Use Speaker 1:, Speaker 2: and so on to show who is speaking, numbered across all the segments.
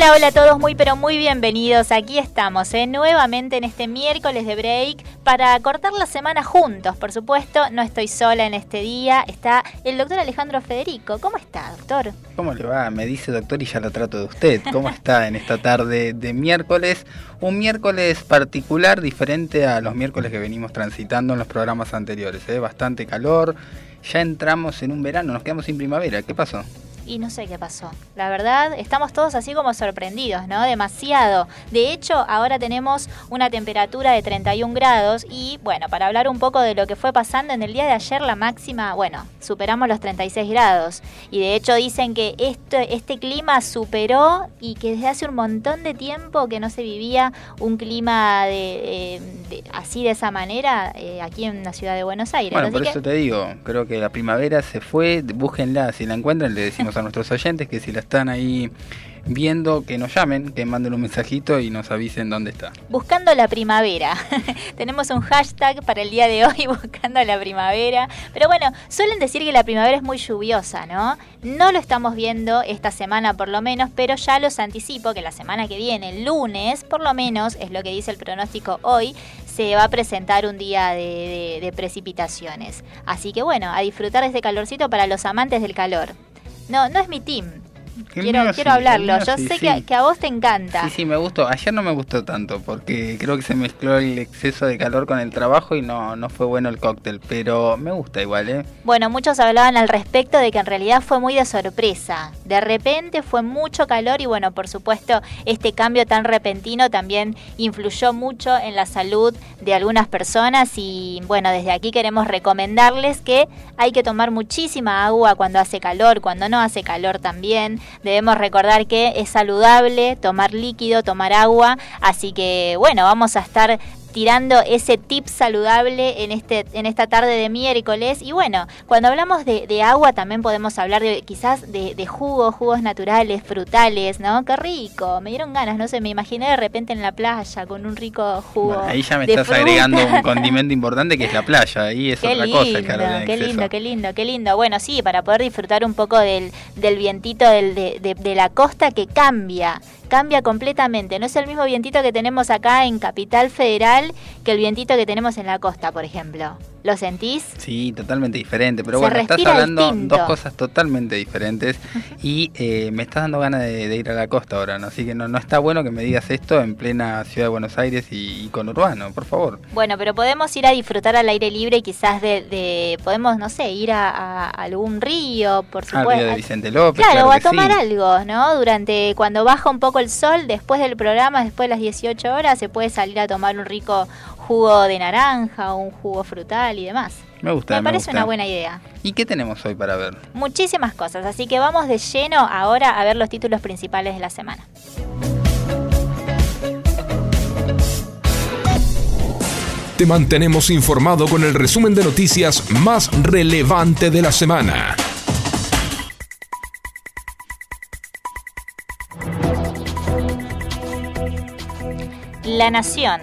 Speaker 1: Hola, hola a todos, muy pero muy bienvenidos. Aquí estamos, ¿eh? nuevamente en este miércoles de break para cortar la semana juntos. Por supuesto, no estoy sola en este día. Está el doctor Alejandro Federico. ¿Cómo está, doctor?
Speaker 2: ¿Cómo le va? Me dice doctor y ya lo trato de usted. ¿Cómo está en esta tarde de miércoles? Un miércoles particular, diferente a los miércoles que venimos transitando en los programas anteriores. ¿eh? Bastante calor. Ya entramos en un verano, nos quedamos sin primavera. ¿Qué pasó?
Speaker 1: Y no sé qué pasó. La verdad, estamos todos así como sorprendidos, ¿no? Demasiado. De hecho, ahora tenemos una temperatura de 31 grados y, bueno, para hablar un poco de lo que fue pasando en el día de ayer, la máxima, bueno, superamos los 36 grados. Y de hecho dicen que este, este clima superó y que desde hace un montón de tiempo que no se vivía un clima de, así de esa manera eh, aquí en la ciudad de Buenos Aires.
Speaker 2: Bueno, por eso te digo, creo que la primavera se fue, búsquenla, si la encuentran le decimos a nuestros oyentes que si la están ahí viendo, que nos llamen, que manden un mensajito y nos avisen dónde está.
Speaker 1: Buscando la primavera. Tenemos un hashtag para el día de hoy, buscando la primavera. Pero bueno, suelen decir que la primavera es muy lluviosa, ¿no? No lo estamos viendo esta semana por lo menos, pero ya los anticipo que la semana que viene, el lunes, por lo menos, es lo que dice el pronóstico hoy, se va a presentar un día de, de precipitaciones. Así que bueno, a disfrutar de este calorcito para los amantes del calor. No, no es mi team. Quiero, quiero hablarlo. Yo sé Que, a vos te encanta.
Speaker 2: Sí, sí, me gustó. Ayer no me gustó tanto porque creo que se mezcló el exceso de calor con el trabajo y no, no fue bueno el cóctel. Pero me gusta igual, ¿eh?
Speaker 1: Bueno, muchos hablaban al respecto de que en realidad fue muy de sorpresa. De repente fue mucho calor y bueno, por supuesto, este cambio tan repentino también influyó mucho en la salud de algunas personas. Y bueno, desde aquí queremos recomendarles que hay que tomar muchísima agua cuando hace calor, cuando no hace calor también Debemos recordar que es saludable tomar líquido, tomar agua, así que bueno, vamos a estar tirando ese tip saludable en, este, en esta tarde de miércoles. Y bueno, cuando hablamos de, agua también podemos hablar de quizás de, jugos, jugos naturales, frutales, ¿no? Qué rico, me dieron ganas, no sé, me imaginé de repente en la playa con un rico jugo.
Speaker 2: ahí ya me estás agregando un condimento importante que es la playa, ahí es otra cosa.
Speaker 1: qué lindo, qué lindo, qué lindo. Bueno, sí, para poder disfrutar un poco del, del vientito del, de, de la costa que cambia cambia completamente. No es el mismo vientito que tenemos acá en Capital Federal que el vientito que tenemos en la costa, por ejemplo. ¿Lo sentís?
Speaker 2: Sí, totalmente diferente. Pero bueno, estás hablando dos cosas totalmente diferentes y eh, me estás dando ganas de, ir a la costa ahora, ¿no? Así que no, no está bueno que me digas esto en plena ciudad de Buenos Aires y, con Urbano, por favor.
Speaker 1: Bueno, pero podemos ir a disfrutar al aire libre, quizás de, podemos, no sé, ir a, algún río, por supuesto.
Speaker 2: Al río de Vicente López.
Speaker 1: Claro, o a tomar algo, ¿no? Durante, cuando baja un poco el sol, después del programa, después de las 18 horas, se puede salir a tomar un rico jugo de naranja, un jugo frutal y demás.
Speaker 2: Me gusta.
Speaker 1: Me, parece una buena idea.
Speaker 2: ¿Y qué tenemos hoy para ver?
Speaker 1: Muchísimas cosas, así que vamos de lleno ahora a ver los títulos principales de la semana.
Speaker 3: Te mantenemos informado con el resumen de noticias más relevante de la semana.
Speaker 1: La Nación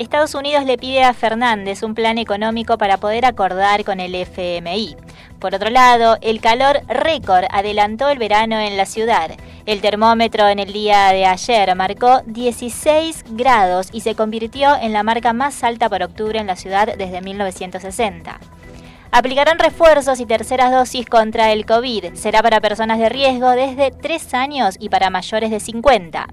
Speaker 1: Estados Unidos le pide a Fernández un plan económico para poder acordar con el FMI. Por otro lado, el calor récord adelantó el verano en la ciudad. El termómetro en el día de ayer marcó 16 grados y se convirtió en la marca más alta por octubre en la ciudad desde 1960. Aplicarán refuerzos y terceras dosis contra el COVID. Será para personas de riesgo desde 3 años y para mayores de 50.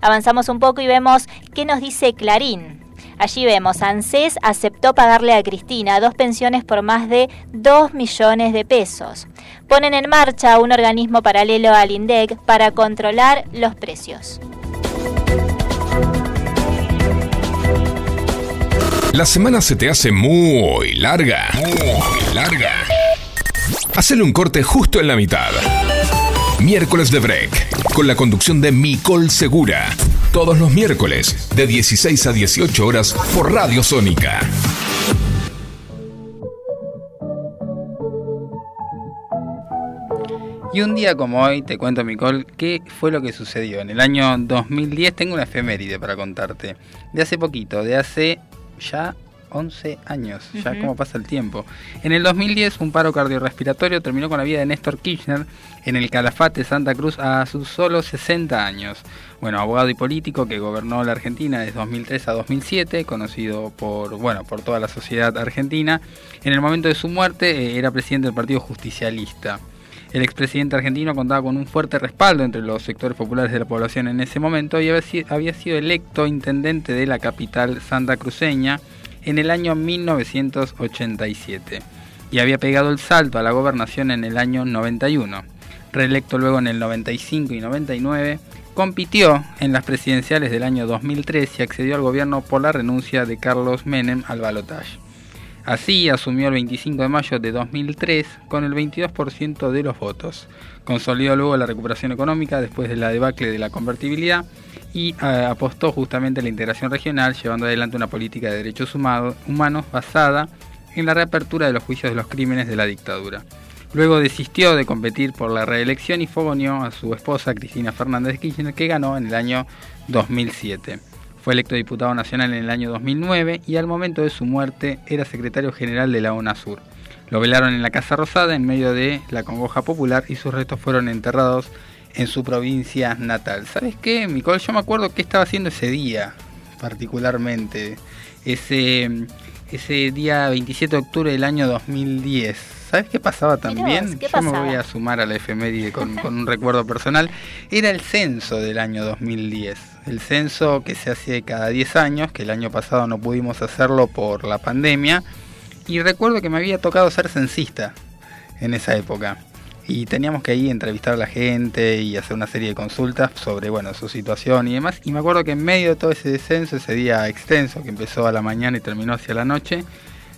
Speaker 1: Avanzamos un poco y vemos qué nos dice Clarín. Allí vemos, ANSES aceptó pagarle a Cristina dos pensiones por más de 2 millones de pesos. Ponen en marcha un organismo paralelo al INDEC para controlar los precios.
Speaker 3: La semana se te hace muy larga. Muy larga. Hacele un corte justo en la mitad. Miércoles de Break, con la conducción de Micol Segura. Todos los miércoles, de 16 a 18 horas, por Radio Sónica.
Speaker 2: Y un día como hoy, te cuento, Micol, qué fue lo que sucedió. En el año 2010 tengo una efeméride para contarte. De hace poquito, de hace ya 11 años, ya como pasa el tiempo. En el 2010 un paro cardiorrespiratorio terminó con la vida de Néstor Kirchner en el Calafate Santa Cruz a sus solo 60 años. Bueno, abogado y político que gobernó la Argentina desde 2003 a 2007, conocido por, bueno, por toda la sociedad argentina. En el momento de su muerte eh, era presidente del Partido Justicialista. El expresidente argentino contaba con un fuerte respaldo entre los sectores populares de la población en ese momento y había sido electo intendente de la capital santa cruceña en el año 1987 y había pegado el salto a la gobernación en el año 91. Reelecto luego en el 95 y 99, compitió en las presidenciales del año 2003 y accedió al gobierno por la renuncia de Carlos Menem al balotaje. Así asumió el 25 de mayo de 2003 con el 22% de los votos. Consolidó luego la recuperación económica después de la debacle de la convertibilidad y eh, apostó justamente a la integración regional, llevando adelante una política de derechos humanos basada en la reapertura de los juicios de los crímenes de la dictadura. Luego desistió de competir por la reelección y fogoneó a su esposa Cristina Fernández Kirchner, que ganó en el año 2007. Fue electo diputado nacional en el año 2009 y al momento de su muerte era secretario general de la UNASUR. Lo velaron en la Casa Rosada en medio de la congoja popular y sus restos fueron enterrados en su provincia natal. ¿Sabes qué, Micol? Yo me acuerdo qué estaba haciendo ese día, particularmente. Ese, ese día 27 de octubre del año 2010. ¿Sabes qué pasaba también? Yo me voy a sumar a la efeméride con, con un recuerdo personal. Era el censo del año 2010 el censo que se hace cada 10 años, que el año pasado no pudimos hacerlo por la pandemia, y recuerdo que me había tocado ser censista en esa época. Y teníamos que ahí entrevistar a la gente y hacer una serie de consultas sobre bueno, su situación y demás. Y me acuerdo que en medio de todo ese censo, ese día extenso que empezó a la mañana y terminó hacia la noche,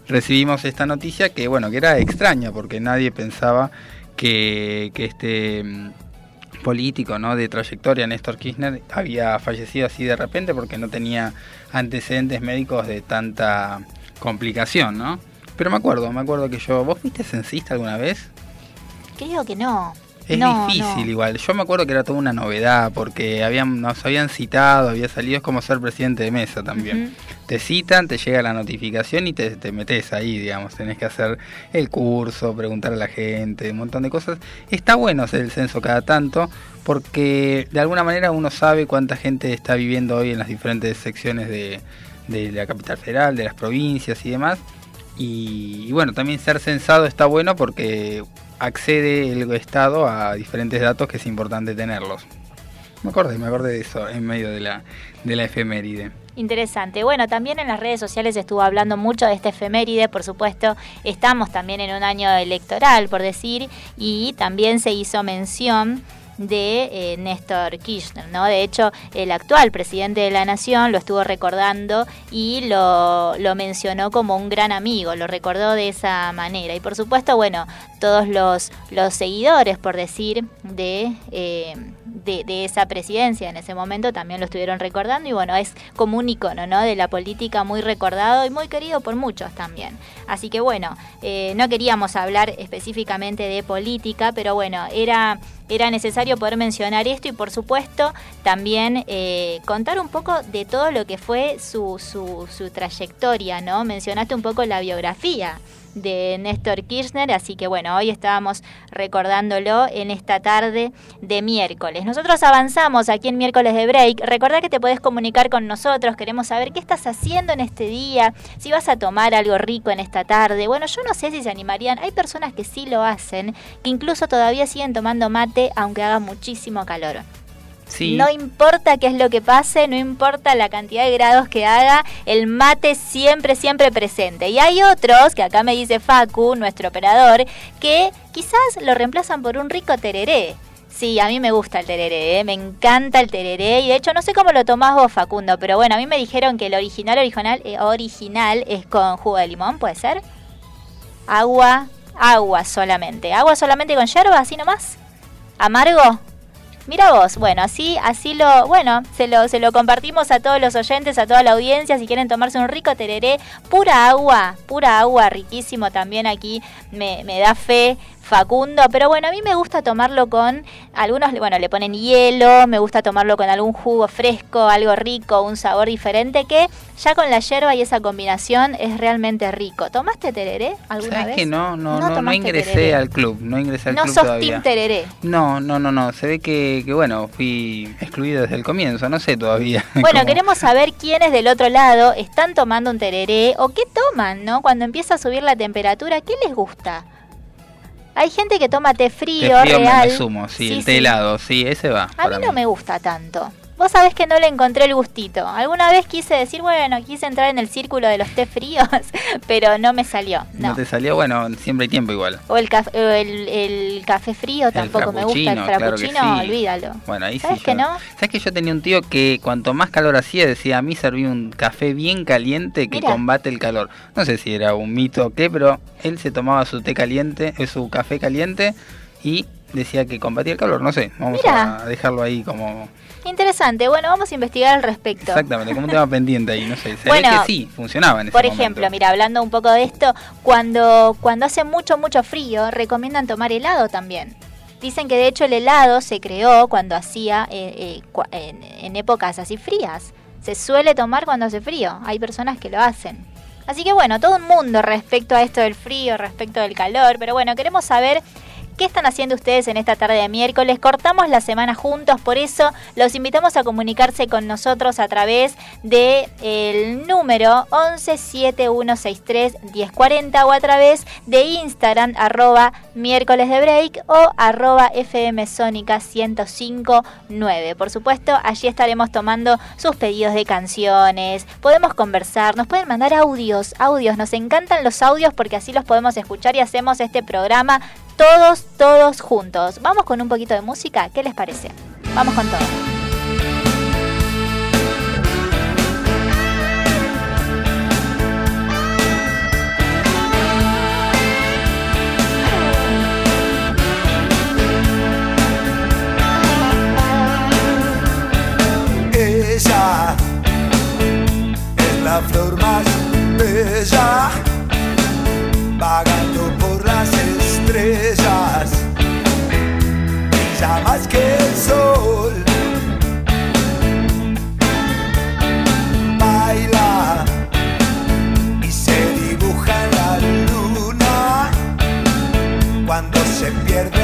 Speaker 2: recibimos esta noticia que bueno, que era extraña porque nadie pensaba que, que este político ¿no? de trayectoria, Néstor Kirchner, había fallecido así de repente porque no tenía antecedentes médicos de tanta complicación, ¿no? Pero me acuerdo, me acuerdo que yo... ¿Vos fuiste censista alguna vez?
Speaker 1: Creo que no.
Speaker 2: Es difícil igual. Yo me acuerdo que era toda una novedad porque habían, nos habían citado, había salido, es como ser presidente de mesa también. Te citan, te llega la notificación y te, te, metes ahí, digamos. Tenés que hacer el curso, preguntar a la gente, un montón de cosas. Está bueno hacer el censo cada tanto porque de alguna manera uno sabe cuánta gente está viviendo hoy en las diferentes secciones de, de la capital federal, de las provincias y demás. Y, y bueno, también ser censado está bueno porque accede el Estado a diferentes datos que es importante tenerlos. Me acordé, me acordé de eso en medio de la, de la efeméride.
Speaker 1: Interesante. Bueno, también en las redes sociales estuvo hablando mucho de esta efeméride, por supuesto, estamos también en un año electoral, por decir, y también se hizo mención de eh, Néstor Kirchner, ¿no? De hecho, el actual presidente de la nación lo estuvo recordando y lo, lo, mencionó como un gran amigo, lo recordó de esa manera. Y por supuesto, bueno, todos los, los seguidores, por decir, de... Eh, de, esa presidencia en ese momento también lo estuvieron recordando y bueno, es como un icono ¿no? de la política muy recordado y muy querido por muchos también. Así que bueno, eh, no queríamos hablar específicamente de política, pero bueno, era era necesario poder mencionar esto y por supuesto también eh, contar un poco de todo lo que fue su, su, su trayectoria, ¿no? Mencionaste un poco la biografía de Néstor Kirchner, así que bueno, hoy estábamos recordándolo en esta tarde de miércoles. Nosotros avanzamos aquí en miércoles de break. Recordá que te podés comunicar con nosotros, queremos saber qué estás haciendo en este día, si vas a tomar algo rico en esta tarde. Bueno, yo no sé si se animarían, hay personas que sí lo hacen, que incluso todavía siguen tomando mate aunque haga muchísimo calor. No importa qué es lo que pase, no importa la cantidad de grados que haga, el mate siempre, siempre presente. Y hay otros, que acá me dice Facu, nuestro operador, que quizás lo reemplazan por un rico tereré. Sí, a mí me gusta el tereré, ¿eh? me encanta el tereré y de hecho no sé cómo lo tomás vos Facundo, pero bueno, a mí me dijeron que el original original eh, original es con jugo de limón, ¿puede ser? Agua, agua solamente, agua solamente con yerba, así nomás. ¿Amargo? Mira vos, bueno, así, así lo, bueno, se lo, se lo compartimos a todos los oyentes, a toda la audiencia, si quieren tomarse un rico tereré, pura agua, pura agua, riquísimo también aquí, me, me da fe Facundo, pero bueno, a mí me gusta tomarlo con algunos, bueno, le ponen hielo, me gusta tomarlo con algún jugo fresco, algo rico, un sabor diferente que ya con la yerba y esa combinación es realmente rico. ¿Tomaste tereré alguna
Speaker 2: ¿Sabes
Speaker 1: vez?
Speaker 2: que no, no, no, ingresé
Speaker 1: tereré.
Speaker 2: al club, no ingresé al
Speaker 1: No
Speaker 2: club
Speaker 1: sos
Speaker 2: todavía.
Speaker 1: team tereré.
Speaker 2: No, no, no, no, se ve que, que bueno, fui excluido desde el comienzo, no sé todavía.
Speaker 1: Bueno,
Speaker 2: cómo-
Speaker 1: queremos saber quiénes del otro lado están tomando un tereré o qué toman, ¿no? Cuando empieza a subir la temperatura, ¿qué les gusta? Hay gente que toma té
Speaker 2: Té
Speaker 1: frío,
Speaker 2: frío me-
Speaker 1: real.
Speaker 2: me sumo, sí,
Speaker 1: Sí,
Speaker 2: el té
Speaker 1: sí.
Speaker 2: helado, sí, ese va.
Speaker 1: A mí no me gusta tanto. Vos sabés que no le encontré el gustito. Alguna vez quise decir, bueno, quise entrar en el círculo de los té fríos, pero no me salió.
Speaker 2: No.
Speaker 1: No.
Speaker 2: te salió, bueno, siempre hay tiempo igual.
Speaker 1: O el, caf- el, el café frío tampoco me gusta. El
Speaker 2: frappuccino, claro sí.
Speaker 1: olvídalo.
Speaker 2: Bueno, ahí
Speaker 1: ¿Sabes
Speaker 2: sí.
Speaker 1: que
Speaker 2: yo-
Speaker 1: no?
Speaker 2: ¿Sabes que yo tenía un tío que cuanto más calor hacía, decía, a mí serví un café bien caliente que combate el calor? No sé si era un mito o qué, pero él se tomaba su té caliente, eh, su café caliente y decía que combatía el calor. No sé, vamos a dejarlo ahí como...
Speaker 1: Interesante. Bueno, vamos a investigar al respecto.
Speaker 2: Exactamente, como un tema pendiente ahí, no sé. Se
Speaker 1: Bueno,
Speaker 2: ve que sí, funcionaba en ese
Speaker 1: Por
Speaker 2: momento.
Speaker 1: ejemplo, mira, hablando un poco de esto, cuando, cuando hace mucho, mucho frío, recomiendan tomar helado también. Dicen que de hecho el helado se creó cuando hacía, eh, eh, en, en épocas así frías. Se suele tomar cuando hace frío. Hay personas que lo hacen. Así que bueno, todo un mundo respecto a esto del frío, respecto del calor. Pero bueno, queremos saber ¿Qué están haciendo ustedes en esta tarde de miércoles? Cortamos la semana juntos, por eso los invitamos a comunicarse con nosotros a través del el número 117163 1040 o a través de Instagram arroba miércoles de break o arroba FM Sónica 1059. Por supuesto, allí estaremos tomando sus pedidos de canciones, podemos conversar, nos pueden mandar audios, audios, nos encantan los audios porque así los podemos escuchar y hacemos este programa todos, todos juntos. Vamos con un poquito de música, ¿qué les parece? Vamos con todo.
Speaker 4: Ella es la flor más bella, se pierde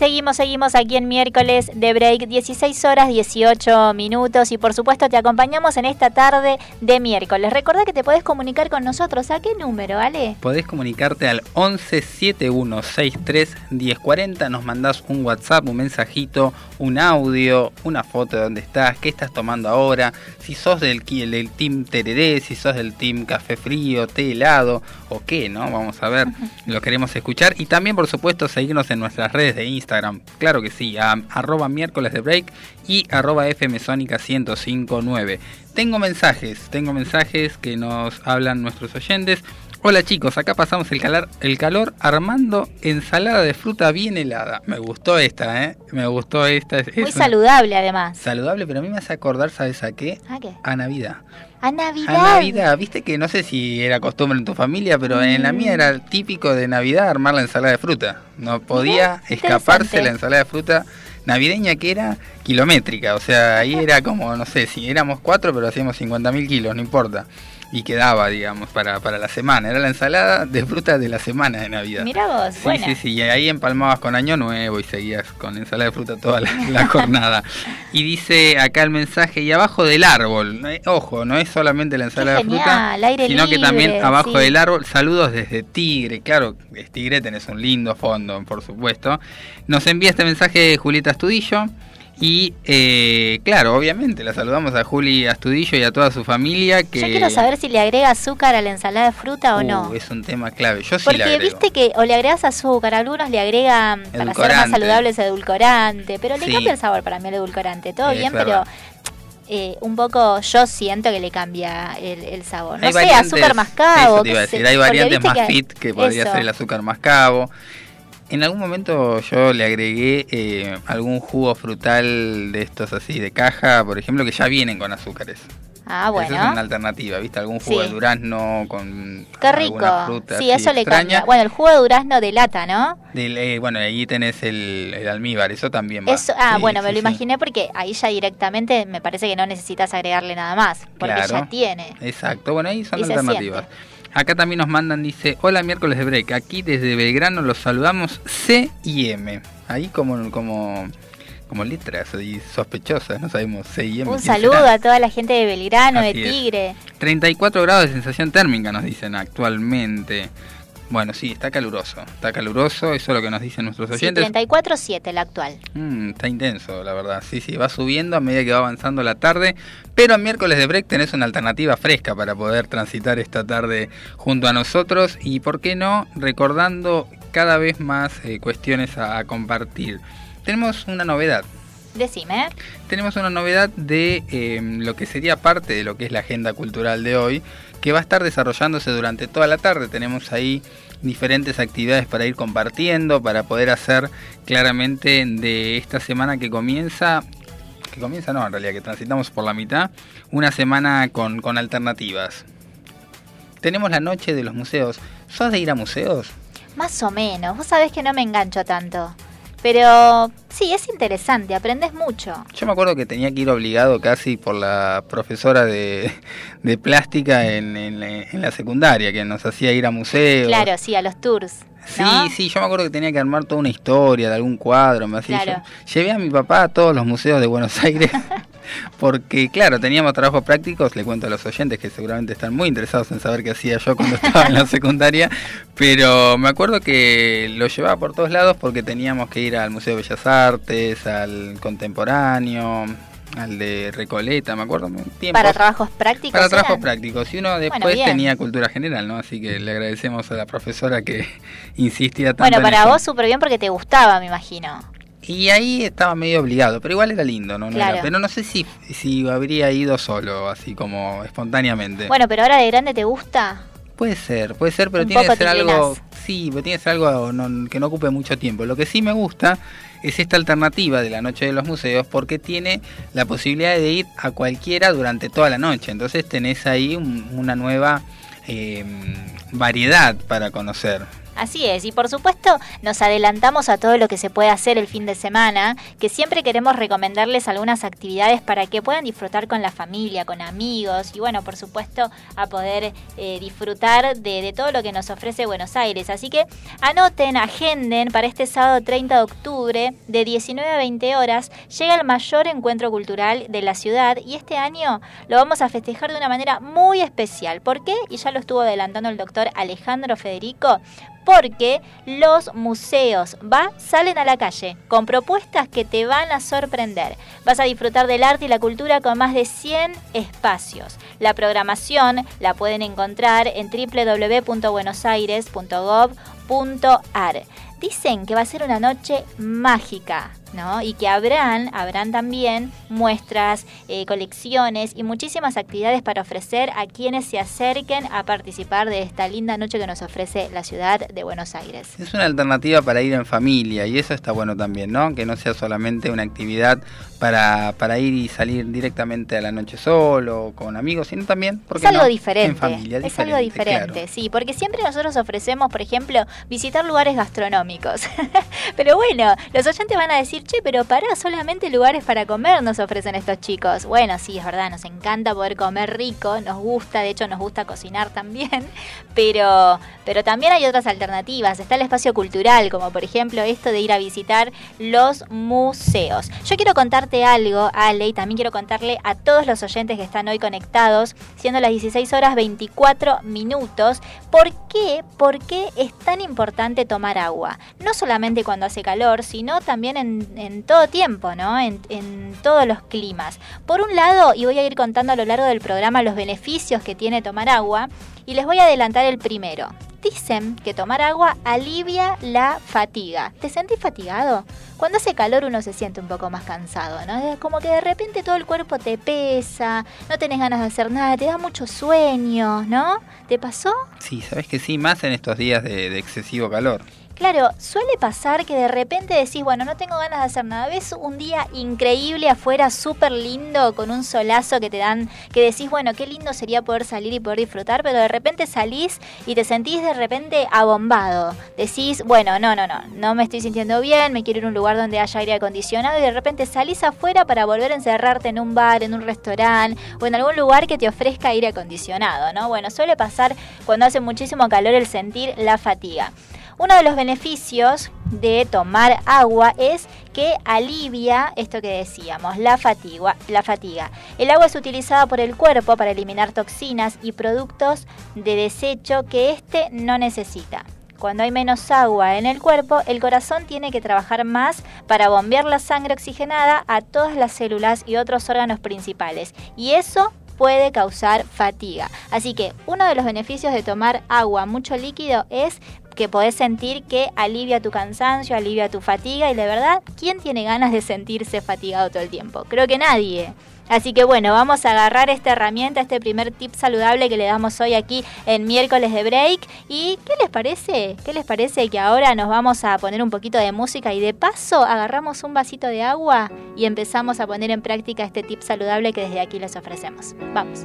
Speaker 1: Seguimos, seguimos aquí en miércoles de break, 16 horas 18 minutos y por supuesto te acompañamos en esta tarde de miércoles. Recordá que te podés comunicar con nosotros. ¿A qué número, Ale?
Speaker 2: Podés comunicarte al 1171631040, nos mandás un WhatsApp, un mensajito, un audio, una foto de dónde estás, qué estás tomando ahora, si sos del, del team tereré, si sos del team café frío, té helado o qué, ¿no? Vamos a ver, lo queremos escuchar y también por supuesto seguirnos en nuestras redes de Instagram, claro que sí, a arroba miércoles de break y arroba fmsónica 1059. Tengo mensajes, tengo mensajes que nos hablan nuestros oyentes. Hola chicos, acá pasamos el calor, el calor armando ensalada de fruta bien helada. Me gustó esta, ¿eh? Me gustó esta. Es,
Speaker 1: Muy
Speaker 2: es una-
Speaker 1: saludable además.
Speaker 2: Saludable, pero a mí me hace acordar, ¿sabes a qué?
Speaker 1: ¿A qué?
Speaker 2: A Navidad.
Speaker 1: A Navidad.
Speaker 2: A Navidad, viste que no sé si era costumbre en tu familia, pero en la mía era típico de Navidad armar la ensalada de fruta. No podía
Speaker 1: Mirá,
Speaker 2: escaparse la ensalada de fruta navideña que era kilométrica. O sea, ahí era como, no sé, si éramos cuatro, pero hacíamos 50.000 kilos, no importa. Y quedaba, digamos, para, para la semana. Era la ensalada de fruta de la semana de Navidad.
Speaker 1: Mira vos,
Speaker 2: Sí,
Speaker 1: buena.
Speaker 2: sí, sí, y ahí empalmabas con Año Nuevo y seguías con ensalada de fruta toda la, la jornada. Y dice acá el mensaje, y abajo del árbol, ojo, no es solamente la ensalada de fruta,
Speaker 1: aire
Speaker 2: sino que también abajo
Speaker 1: sí.
Speaker 2: del árbol, saludos desde Tigre, claro, es Tigre tenés un lindo fondo, por supuesto. Nos envía este mensaje Julieta Astudillo. Y eh, claro, obviamente la saludamos a Juli Astudillo y a toda su familia. Que
Speaker 1: Yo quiero saber si le agrega azúcar a la ensalada de fruta o
Speaker 2: Uh,
Speaker 1: no.
Speaker 2: Es un tema clave. Yo sí
Speaker 1: Porque viste que o le agregas azúcar, algunos le agregan para ser más saludables edulcorante, pero le
Speaker 2: Sí.
Speaker 1: cambia el sabor para mí el edulcorante. Todo
Speaker 2: Es
Speaker 1: bien,
Speaker 2: verdad.
Speaker 1: pero eh, un poco yo siento que le cambia el, el sabor. No
Speaker 2: Hay
Speaker 1: sé, azúcar mascabo.
Speaker 2: eso te iba a decir, hay variantes más
Speaker 1: que-
Speaker 2: fit que podría
Speaker 1: eso.
Speaker 2: ser el azúcar mascabo. En algún momento yo le agregué eh, algún jugo frutal de estos así de caja, por ejemplo, que ya vienen con azúcares.
Speaker 1: Ah,
Speaker 2: Esa es una
Speaker 1: bueno.
Speaker 2: alternativa, ¿viste? Algún jugo
Speaker 1: Sí.
Speaker 2: de durazno con
Speaker 1: Qué rico.
Speaker 2: fruta
Speaker 1: Sí, eso le cambia. Bueno, el jugo de durazno de lata, ¿no?
Speaker 2: Del, eh, bueno, ahí tenés el, el almíbar, eso también va.
Speaker 1: Eso, ah,
Speaker 2: Sí,
Speaker 1: bueno, me lo imaginé porque ahí ya directamente me parece que no necesitas agregarle nada más, porque
Speaker 2: Claro.
Speaker 1: ya tiene.
Speaker 2: Exacto, bueno, ahí son
Speaker 1: Y se
Speaker 2: alternativas. Acá también nos mandan, dice, hola miércoles de break, aquí desde Belgrano los saludamos C y M. Ahí como, como, como letras ahí sospechosas, no sabemos C y M.
Speaker 1: Un
Speaker 2: ¿quién
Speaker 1: saludo
Speaker 2: será?
Speaker 1: a toda la gente de Belgrano,
Speaker 2: Así
Speaker 1: de
Speaker 2: es.
Speaker 1: Tigre.
Speaker 2: 34 grados de sensación térmica nos dicen actualmente. Bueno, sí, está caluroso, está caluroso, eso es lo que nos dicen nuestros
Speaker 1: Sí,
Speaker 2: oyentes.
Speaker 1: 34.7 la actual.
Speaker 2: Mm, está intenso, la verdad. Sí, sí, va subiendo a medida que va avanzando la tarde. Pero en miércoles de break tenés una alternativa fresca para poder transitar esta tarde junto a nosotros. Y por qué no, recordando cada vez más eh, cuestiones a, a compartir. Tenemos una novedad.
Speaker 1: Decime.
Speaker 2: Tenemos una novedad de eh, lo que sería parte de lo que es la agenda cultural de hoy, que va a estar desarrollándose durante toda la tarde. Tenemos ahí diferentes actividades para ir compartiendo, para poder hacer claramente de esta semana que comienza, que comienza no, en realidad que transitamos por la mitad, una semana con, con alternativas. Tenemos la noche de los museos. ¿Sos de ir a museos?
Speaker 1: Más o menos. Vos sabés que no me engancho tanto. Pero sí, es interesante, aprendes mucho.
Speaker 2: Yo me acuerdo que tenía que ir obligado casi por la profesora de, de plástica en, en la- en la secundaria, que nos hacía ir a museos.
Speaker 1: Claro, sí, a los tours.
Speaker 2: Sí,
Speaker 1: ¿no?
Speaker 2: sí, yo me acuerdo que tenía que armar toda una historia de algún cuadro, me hacía
Speaker 1: Claro.
Speaker 2: Llevé a mi papá a todos los museos de Buenos Aires porque, claro, teníamos trabajos prácticos, le cuento a los oyentes que seguramente están muy interesados en saber qué hacía yo cuando estaba en la secundaria, pero me acuerdo que lo llevaba por todos lados porque teníamos que ir al Museo de Bellas Artes, al Contemporáneo, al de Recoleta, me acuerdo, un tiempo.
Speaker 1: Para trabajos prácticos.
Speaker 2: Para trabajos
Speaker 1: eran?
Speaker 2: prácticos. Y uno después tenía cultura general, ¿no? Así que le agradecemos a la profesora que insistía tanto
Speaker 1: Bueno,
Speaker 2: en
Speaker 1: para vos súper bien porque te gustaba, me imagino.
Speaker 2: Y ahí estaba medio obligado, pero igual era lindo, ¿no? No era- pero no sé si, si habría ido solo, así como espontáneamente.
Speaker 1: Bueno, pero ahora de grande te gusta.
Speaker 2: Puede ser, puede ser, pero
Speaker 1: Un
Speaker 2: tiene que ser algo... Sí, pero tiene que ser algo no- que no ocupe mucho tiempo. Lo que sí me gusta es esta alternativa de la noche de los museos porque tiene la posibilidad de ir a cualquiera durante toda la noche. Entonces tenés ahí un- una nueva eh, variedad para conocer.
Speaker 1: Así es, y por supuesto nos adelantamos a todo lo que se puede hacer el fin de semana, que siempre queremos recomendarles algunas actividades para que puedan disfrutar con la familia, con amigos y bueno, por supuesto a poder eh, disfrutar de, de todo lo que nos ofrece Buenos Aires. Así que anoten, agenden para este sábado 30 de octubre de 19 a 20 horas llega el mayor encuentro cultural de la ciudad y este año lo vamos a festejar de una manera muy especial. ¿Por qué? Y ya lo estuvo adelantando el doctor Alejandro Federico porque los museos va salen a la calle con propuestas que te van a sorprender. Vas a disfrutar del arte y la cultura con más de 100 espacios. La programación la pueden encontrar en www.buenosaires.gov.ar. Dicen que va a ser una noche mágica, ¿no? Y que habrán, habrán también muestras, eh, colecciones y muchísimas actividades para ofrecer a quienes se acerquen a participar de esta linda noche que nos ofrece la ciudad de Buenos Aires.
Speaker 2: Es una alternativa para ir en familia y eso está bueno también, ¿no? Que no sea solamente una actividad para, para ir y salir directamente a la noche solo o con amigos, sino también, ¿por
Speaker 1: Es algo
Speaker 2: no?
Speaker 1: diferente.
Speaker 2: En familia,
Speaker 1: es algo diferente,
Speaker 2: claro.
Speaker 1: sí, porque siempre nosotros ofrecemos, por ejemplo, visitar lugares gastronómicos. pero bueno, los oyentes van a decir, che, pero pará, solamente lugares para comer nos ofrecen estos chicos. Bueno, sí, es verdad, nos encanta poder comer rico, nos gusta, de hecho nos gusta cocinar también, pero, pero también hay otras alternativas. Está el espacio cultural, como por ejemplo esto de ir a visitar los museos. Yo quiero contarte algo, Ale, y también quiero contarle a todos los oyentes que están hoy conectados, siendo las 16 horas 24 minutos, ¿por qué? ¿Por qué es tan importante tomar agua? No solamente cuando hace calor, sino también en, en todo tiempo, ¿no? En, todos los climas. Por un lado, y voy a ir contando a lo largo del programa los beneficios que tiene tomar agua, y les voy a adelantar el primero. Dicen que tomar agua alivia la fatiga. ¿Te sentís fatigado? Cuando hace calor uno se siente un poco más cansado, ¿no? Como que de repente todo el cuerpo te pesa, no tenés ganas de hacer nada, te da mucho sueño, ¿no? ¿Te pasó?
Speaker 2: Sí, sabes que sí, más en estos días de, de excesivo calor.
Speaker 1: Claro, suele pasar que de repente decís, bueno, no tengo ganas de hacer nada. Ves un día increíble afuera, súper lindo, con un solazo que te dan, que decís, bueno, qué lindo sería poder salir y poder disfrutar, pero de repente salís y te sentís de repente abombado. Decís, bueno, no, no, no, no me estoy sintiendo bien, me quiero ir a un lugar donde haya aire acondicionado y de repente salís afuera para volver a encerrarte en un bar, en un restaurante o en algún lugar que te ofrezca aire acondicionado, ¿no? Bueno, suele pasar cuando hace muchísimo calor el sentir la fatiga. Uno de los beneficios de tomar agua es que alivia esto que decíamos, la fatiga, la fatiga. El agua es utilizada por el cuerpo para eliminar toxinas y productos de desecho que éste no necesita. Cuando hay menos agua en el cuerpo, el corazón tiene que trabajar más para bombear la sangre oxigenada a todas las células y otros órganos principales. Y eso puede causar fatiga. Así que uno de los beneficios de tomar agua, mucho líquido, es que podés sentir que alivia tu cansancio, alivia tu fatiga y de verdad, ¿quién tiene ganas de sentirse fatigado todo el tiempo? Creo que nadie. Así que bueno, vamos a agarrar esta herramienta, este primer tip saludable que le damos hoy aquí en miércoles de break. ¿Y qué les parece? ¿Qué les parece que ahora nos vamos a poner un poquito de música y de paso agarramos un vasito de agua y empezamos a poner en práctica este tip saludable que desde aquí les ofrecemos? Vamos.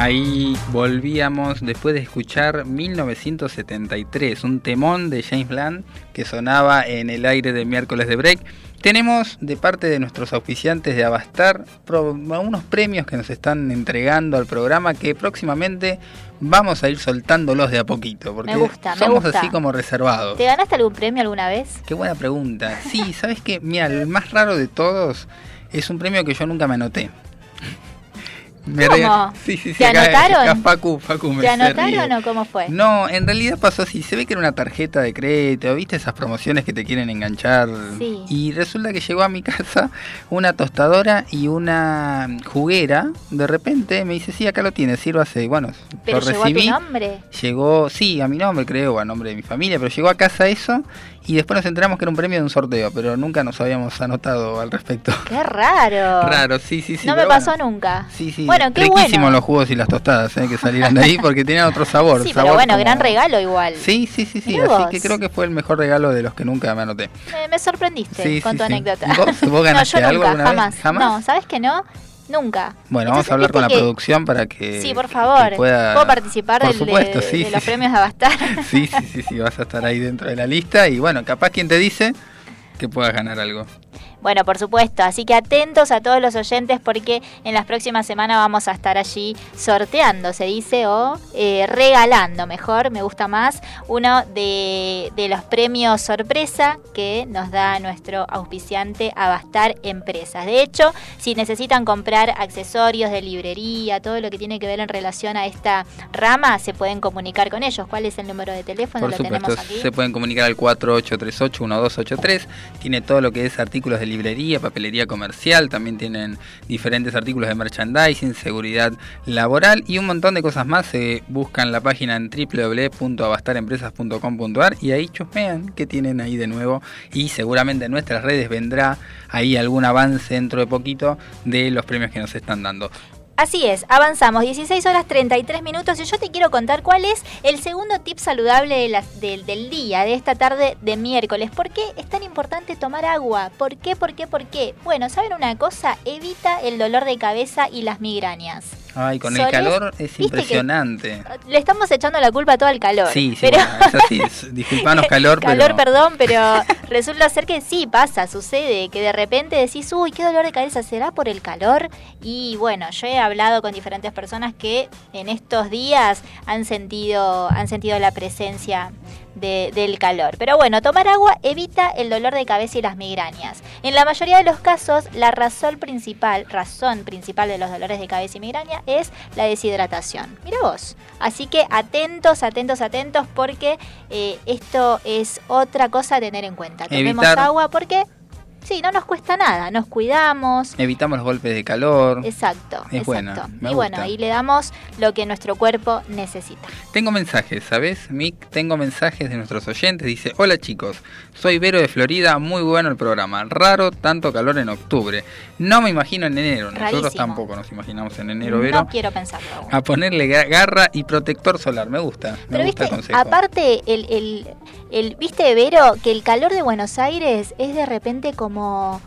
Speaker 2: Ahí volvíamos después de escuchar 1973, un temón de James Blunt que sonaba en el aire de miércoles de break. Tenemos de parte de nuestros auspiciantes de Abastar unos premios que nos están entregando al programa que próximamente vamos a ir soltándolos de a poquito porque
Speaker 1: Me gusta, me
Speaker 2: somos
Speaker 1: gusta.
Speaker 2: así como reservados.
Speaker 1: ¿Te ganaste algún premio alguna vez?
Speaker 2: Qué buena pregunta. Sí, ¿sabes qué? Mira, el más raro de todos es un premio que yo nunca me anoté. Me
Speaker 1: ¿Cómo?
Speaker 2: Sí, sí, sí.
Speaker 1: ¿Te
Speaker 2: acá-
Speaker 1: anotaron?
Speaker 2: acá Facu, Facu me
Speaker 1: ¿Te anotaron o cómo fue?
Speaker 2: No, en realidad pasó así. Se ve que era una tarjeta de crédito, ¿viste esas promociones que te quieren enganchar?
Speaker 1: Sí.
Speaker 2: Y resulta que llegó a mi casa una tostadora y una juguera. De repente me dice, sí, acá lo tienes, sírvase. Y bueno,
Speaker 1: ¿Pero
Speaker 2: lo
Speaker 1: llegó a tu
Speaker 2: recibí.
Speaker 1: nombre?
Speaker 2: Llegó, sí, a mi nombre creo, a nombre de mi familia, pero llegó a casa eso y después nos enteramos que era un premio de un sorteo, pero nunca nos habíamos anotado al respecto.
Speaker 1: ¡Qué raro!
Speaker 2: Raro, sí, sí, sí.
Speaker 1: no me pasó
Speaker 2: bueno.
Speaker 1: nunca.
Speaker 2: Sí, sí,
Speaker 1: Bueno, qué
Speaker 2: riquísimos
Speaker 1: bueno.
Speaker 2: los jugos y las tostadas eh, que salieron de ahí porque tenían otro sabor.
Speaker 1: Sí,
Speaker 2: sabor
Speaker 1: pero bueno,
Speaker 2: como-
Speaker 1: gran regalo igual.
Speaker 2: Sí, sí, sí, sí, así
Speaker 1: vos.
Speaker 2: que creo que fue el mejor regalo de los que nunca me anoté.
Speaker 1: Me, me sorprendiste
Speaker 2: Sí,
Speaker 1: con
Speaker 2: sí,
Speaker 1: tu
Speaker 2: sí.
Speaker 1: anécdota.
Speaker 2: ¿Vos- vos ganaste
Speaker 1: no, yo
Speaker 2: algo
Speaker 1: nunca,
Speaker 2: alguna vez?
Speaker 1: jamás.
Speaker 2: ¿Jamás?
Speaker 1: No, ¿sabes que no? Nunca.
Speaker 2: Bueno,
Speaker 1: Entonces,
Speaker 2: vamos a hablar con la
Speaker 1: que-
Speaker 2: producción para que
Speaker 1: Sí, por favor.
Speaker 2: pueda-
Speaker 1: ¿Puedo participar
Speaker 2: Por
Speaker 1: del- de,
Speaker 2: supuesto, sí,
Speaker 1: de
Speaker 2: sí,
Speaker 1: los
Speaker 2: sí.
Speaker 1: premios de Abastar?
Speaker 2: Sí, sí, sí, sí, vas a estar ahí dentro de la lista y bueno, capaz quien te dice que puedas ganar algo.
Speaker 1: Bueno, por supuesto, así que atentos a todos los oyentes porque en las próximas semanas vamos a estar allí sorteando, se dice, o eh, regalando, mejor, me gusta más, uno de, de los premios sorpresa que nos da nuestro auspiciante Abastar Empresas. De hecho, si necesitan comprar accesorios de librería, todo lo que tiene que ver en relación a esta rama, se pueden comunicar con ellos. ¿Cuál es el número de teléfono?
Speaker 2: Por
Speaker 1: lo
Speaker 2: supuesto,
Speaker 1: tenemos aquí.
Speaker 2: se pueden comunicar al 4838-1283. Tiene todo lo que es artículos de librería, papelería comercial. También tienen diferentes artículos de merchandising, seguridad laboral y un montón de cosas más. Se buscan la página en www.abastarempresas.com.ar y ahí chusmean qué tienen ahí de nuevo. Y seguramente en nuestras redes vendrá ahí algún avance dentro de poquito de los premios que nos están dando.
Speaker 1: Así es, avanzamos, 16 horas 33 minutos y yo te quiero contar cuál es el segundo tip saludable del día, de esta tarde de miércoles. ¿Por qué es tan importante tomar agua? ¿Por qué, por qué, por qué? Bueno, ¿saben una cosa? Evita el dolor de cabeza y las migrañas.
Speaker 2: Ay, con el calor es impresionante.
Speaker 1: Le estamos echando la culpa a todo al calor.
Speaker 2: Sí, sí,
Speaker 1: pero...
Speaker 2: bueno, es- Disculpanos calor,
Speaker 1: Calor,
Speaker 2: pero...
Speaker 1: perdón, pero resulta ser que sí pasa, sucede, que de repente decís, uy, qué dolor de cabeza, ¿será por el calor? Y bueno, yo he hablado con diferentes personas que en estos días han sentido, han sentido la presencia de- del calor. Pero bueno, tomar agua evita el dolor de cabeza y las migrañas. En la mayoría de los casos, la razón principal, razón principal de los dolores de cabeza y migraña es la deshidratación. Mira vos. Así que atentos, atentos, atentos, porque eh, esto es otra cosa a tener en cuenta. Tomemos
Speaker 2: Evitar-
Speaker 1: agua porque Sí, no nos cuesta nada, nos cuidamos.
Speaker 2: Evitamos los golpes de calor.
Speaker 1: Exacto,
Speaker 2: Es me
Speaker 1: y bueno, y le damos lo que nuestro cuerpo necesita.
Speaker 2: Tengo mensajes, ¿sabes, Mick? Tengo mensajes de nuestros oyentes. Dice, hola chicos, soy Vero de Florida, muy bueno el programa. Raro tanto calor en octubre. No me imagino en enero. Nosotros
Speaker 1: Rarísimo.
Speaker 2: tampoco nos imaginamos en enero, Vero.
Speaker 1: No quiero pensarlo. aún.
Speaker 2: A ponerle ga- garra y protector solar. Me gusta. Me
Speaker 1: Pero
Speaker 2: gusta
Speaker 1: viste,
Speaker 2: el
Speaker 1: aparte, el, el, el- viste, Vero, que el calor de Buenos Aires es de repente como...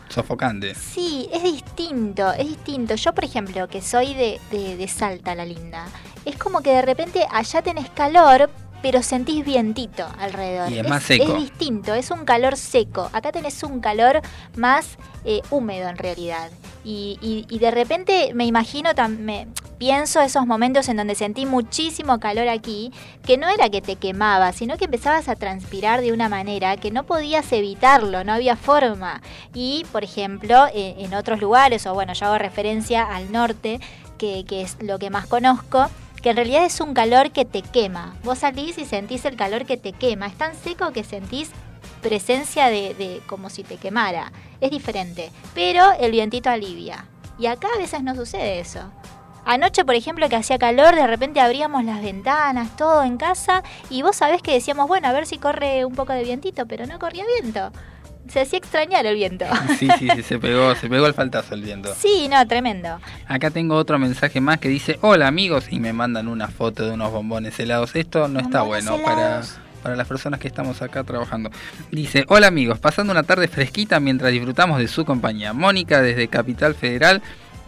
Speaker 2: Sofocante.
Speaker 1: Sí, es distinto, es distinto. Yo, por ejemplo, que soy de, de, de Salta, la linda, es como que de repente allá tenés calor, pero sentís vientito alrededor.
Speaker 2: Y es más seco.
Speaker 1: Es distinto, es un calor seco. Acá tenés un calor más eh, húmedo en realidad. Y, y- y de repente me imagino, me, pienso esos momentos en donde sentí muchísimo calor aquí, que no era que te quemaba, sino que empezabas a transpirar de una manera que no podías evitarlo, no había forma. Y, por ejemplo, eh, en otros lugares, o bueno, yo hago referencia al norte, que, que es lo que más conozco, que en realidad es un calor que te quema. Vos salís y sentís el calor que te quema. Es tan seco que sentís presencia de, de como si te quemara. Es diferente. Pero el vientito alivia. Y acá a veces no sucede eso. Anoche, por ejemplo, que hacía calor, de repente abríamos las ventanas, todo en casa, y vos sabés que decíamos, bueno, a ver si corre un poco de vientito, pero no corría viento. Se hacía extrañar el viento.
Speaker 2: Sí, sí, sí, se pegó, se pegó el faltazo el viento.
Speaker 1: Sí, no, tremendo.
Speaker 2: Acá tengo otro mensaje más que dice, hola amigos, y me mandan una foto de unos bombones helados. Esto no está bueno
Speaker 1: helados.
Speaker 2: para las personas que estamos acá trabajando. Dice, hola amigos, pasando una tarde fresquita mientras disfrutamos de su compañía. Mónica desde Capital Federal.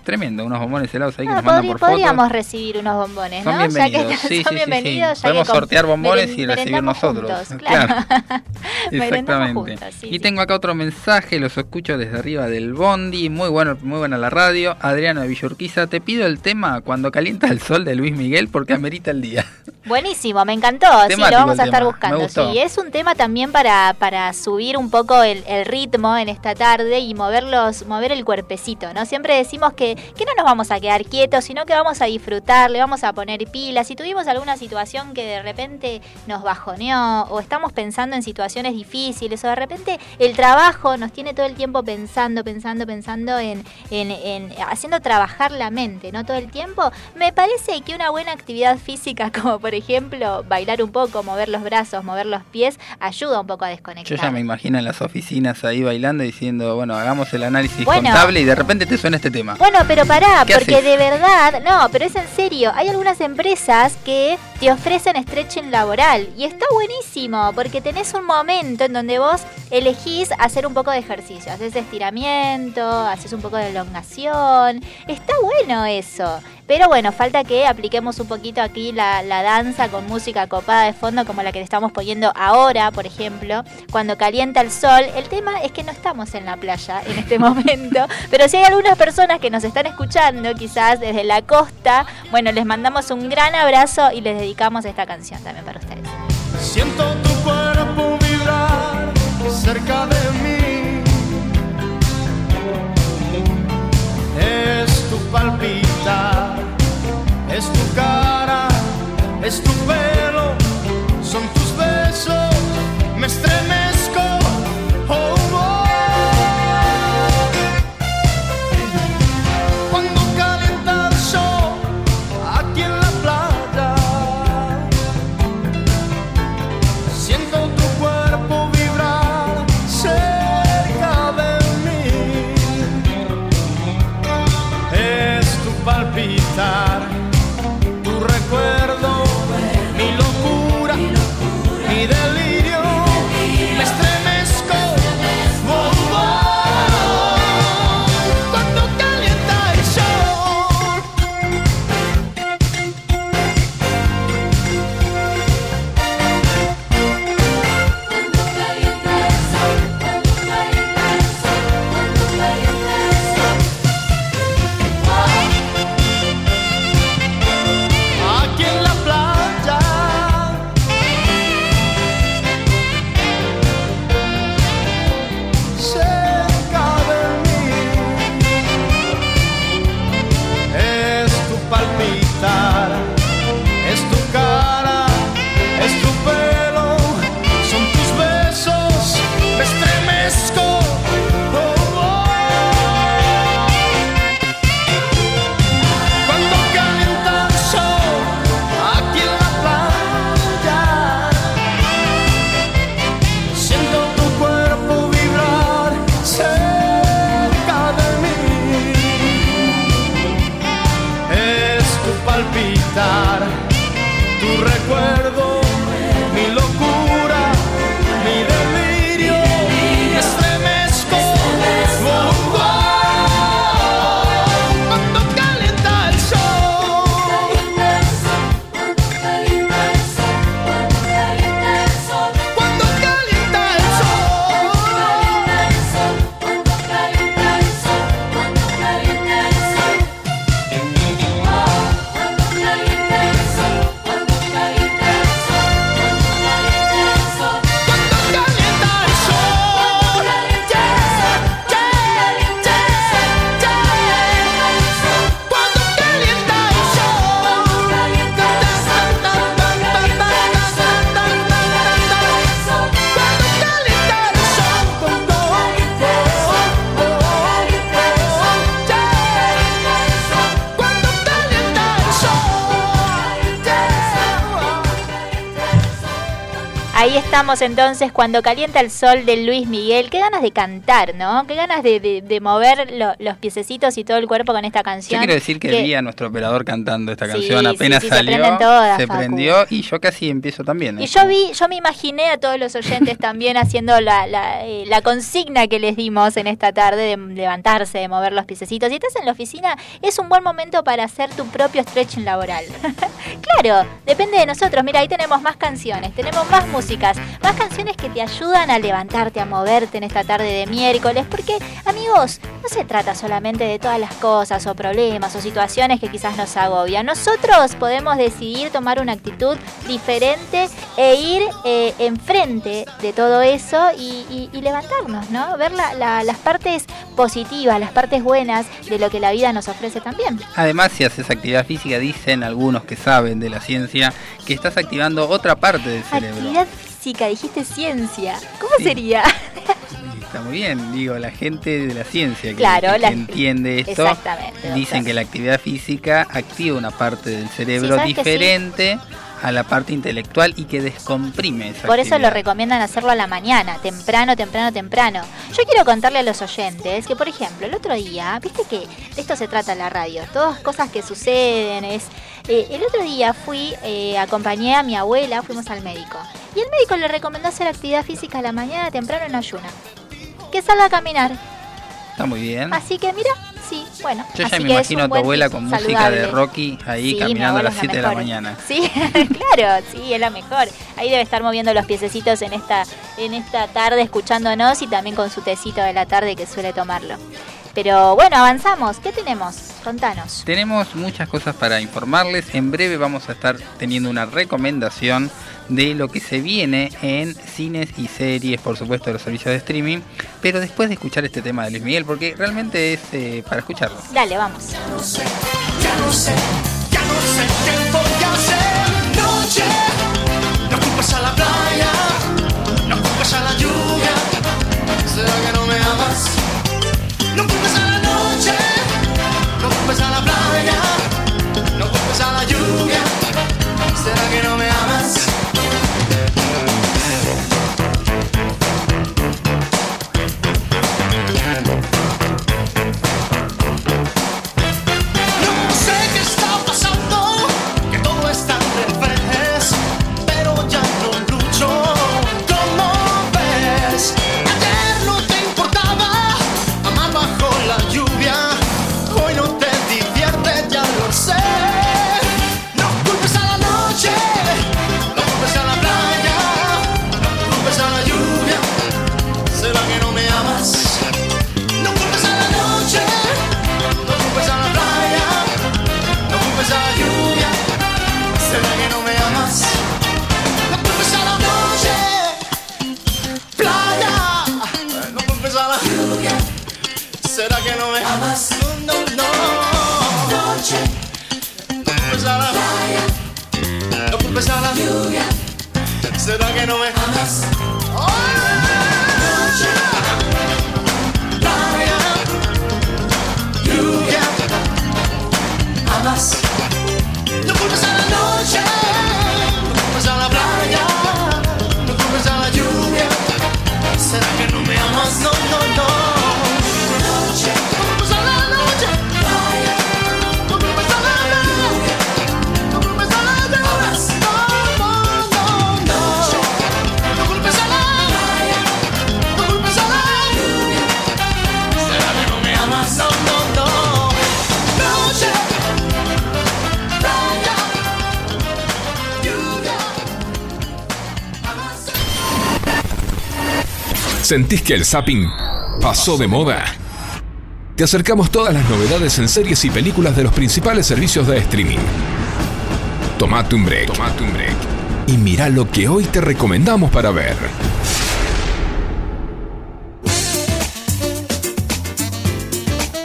Speaker 2: Tremendo, unos bombones helados ahí que
Speaker 1: Ah,
Speaker 2: nos mandan por foto.
Speaker 1: podríamos recibir unos bombones,
Speaker 2: Son
Speaker 1: ¿no? Ya que
Speaker 2: bienvenidos, sí,
Speaker 1: son
Speaker 2: sí, sí, sí.
Speaker 1: bienvenidos. ya
Speaker 2: Podemos
Speaker 1: que
Speaker 2: sortear bombones y recibir nosotros.
Speaker 1: juntos,
Speaker 2: Claro. Exactamente.
Speaker 1: juntos,
Speaker 2: y tengo acá otro mensaje, los escucho desde arriba del Bondi, muy bueno, muy buena la radio. Adriano de Villurquiza, te pido el tema Cuando calienta el sol de Luis Miguel porque amerita el día.
Speaker 1: Buenísimo, me encantó. Sí, lo vamos a estar
Speaker 2: tema,
Speaker 1: buscando. Sí, es un tema también para, para subir un poco el, el ritmo en esta tarde y moverlos, mover el cuerpecito, ¿no? Siempre decimos que, que no nos vamos a quedar quietos, sino que vamos a disfrutar, le vamos a poner pilas. Si tuvimos alguna situación que de repente nos bajoneó o estamos pensando en situaciones difíciles o de repente el trabajo nos tiene todo el tiempo pensando, pensando, pensando en, en, en haciendo trabajar la mente, ¿no? Todo el tiempo. Me parece que una buena actividad física, como por ejemplo bailar un poco, mover los brazos, mover los pies, ayuda un poco a desconectar.
Speaker 2: Yo ya me imagino en las oficinas ahí bailando diciendo, bueno, hagamos el análisis
Speaker 1: Bueno.
Speaker 2: contable y de repente te suena este tema.
Speaker 1: Bueno, pero pará,
Speaker 2: ¿Qué
Speaker 1: porque
Speaker 2: haces?
Speaker 1: de verdad, no, pero es en serio, hay algunas empresas que te ofrecen stretching laboral y está buenísimo porque tenés un momento en donde vos elegís hacer un poco de ejercicio, haces estiramiento, haces un poco de elongación, está bueno eso. Pero bueno, falta que apliquemos un poquito aquí la, la danza con música copada de fondo como la que le estamos poniendo ahora, por ejemplo, cuando calienta el sol. El tema es que no estamos en la playa en este momento, pero si hay algunas personas que nos están escuchando, quizás desde la costa, bueno, les mandamos un gran abrazo y les dedicamos esta canción también para ustedes.
Speaker 5: Siento tu cuerpo vibrar cerca de mí. Es tu palpitar, es tu cara, es tu pelo, son tus besos, me estremezco.
Speaker 1: Entonces cuando calienta el sol de Luis Miguel. Qué ganas de cantar, ¿no? Qué ganas de, de- de mover lo- los piececitos y todo el cuerpo con esta
Speaker 2: Yo
Speaker 1: canción.
Speaker 2: quiero decir que, vi a nuestro operador cantando esta canción
Speaker 1: sí,
Speaker 2: apenas
Speaker 1: sí, se
Speaker 2: salió,
Speaker 1: prenden todas,
Speaker 2: se prendió y yo casi empiezo también.
Speaker 1: Y
Speaker 2: ¿eh?
Speaker 1: yo vi, yo me imaginé a todos los oyentes también haciendo la, la, eh, la consigna que les dimos en esta tarde de levantarse, de mover los piececitos. Si estás en la oficina, es un buen momento para hacer tu propio stretching laboral. claro, depende de nosotros. Mira, ahí tenemos más canciones, tenemos más músicas, más canciones que te ayudan a levantarte, a moverte en esta tarde de miércoles. Porque, amigos, no se trata solamente de todas las cosas o problemas o situaciones que quizás nos agobian. Nosotros podemos decidir tomar una actitud diferente e ir eh, enfrente de todo eso y, levantarnos, ¿no? Ver la- las partes positivas, las partes buenas de lo que la vida nos ofrece también.
Speaker 2: Además, si haces actividad física, dicen algunos que saben de la ciencia que estás activando otra parte del cerebro.
Speaker 1: Actividad física, dijiste ciencia. ¿Cómo
Speaker 2: Sí.
Speaker 1: sería?
Speaker 2: Está muy bien, digo, la gente de la ciencia que,
Speaker 1: Claro,
Speaker 2: que
Speaker 1: la-
Speaker 2: entiende esto,
Speaker 1: Exactamente,
Speaker 2: dicen
Speaker 1: doctor.
Speaker 2: que la actividad física activa una parte del cerebro
Speaker 1: ¿sabes que sí?
Speaker 2: A la parte intelectual y que descomprime esa
Speaker 1: Por eso lo recomiendan hacerlo a la mañana, temprano, temprano, temprano. Yo quiero contarle a los oyentes que, por ejemplo, el otro día, viste que de esto se trata la radio, todas cosas que suceden, es... eh, el otro día fui, eh, acompañé a mi abuela, fuimos al médico. Y el médico le recomendó hacer actividad física a la mañana, temprano, en ayuna. Que salga a caminar.
Speaker 2: Está muy bien.
Speaker 1: Así que mira, sí, bueno.
Speaker 2: Yo ya
Speaker 1: así
Speaker 2: me
Speaker 1: que
Speaker 2: imagino a tu abuela con música de Rocky ahí
Speaker 1: Sí,
Speaker 2: caminando a las
Speaker 1: es
Speaker 2: 7 de la mañana.
Speaker 1: Sí, claro, sí, es la mejor. Ahí debe estar moviendo los piececitos en esta, en esta tarde escuchándonos y también con su tecito de la tarde que suele tomarlo. Pero bueno, avanzamos. ¿Qué tenemos? Contanos.
Speaker 2: Tenemos muchas cosas para informarles. En breve vamos a estar teniendo una recomendación de lo que se viene en cines y series, por supuesto, de los servicios de streaming. Pero después de escuchar este tema de Luis Miguel, porque realmente es eh, para escucharlo.
Speaker 1: Dale, vamos.
Speaker 5: Ya no sé, ya no sé qué voy a hacer. Noche, no culpes a la playa, no culpes a la lluvia. ¿Será que no culpes a la playa, no culpes a la lluvia. ¿Será que no me amas? Noche,
Speaker 3: ¿Sentís que el zapping pasó de moda? Te acercamos todas las novedades en series y películas de los principales servicios de streaming. Tomate un break. Tomate un break. Y mira lo que hoy te recomendamos para ver.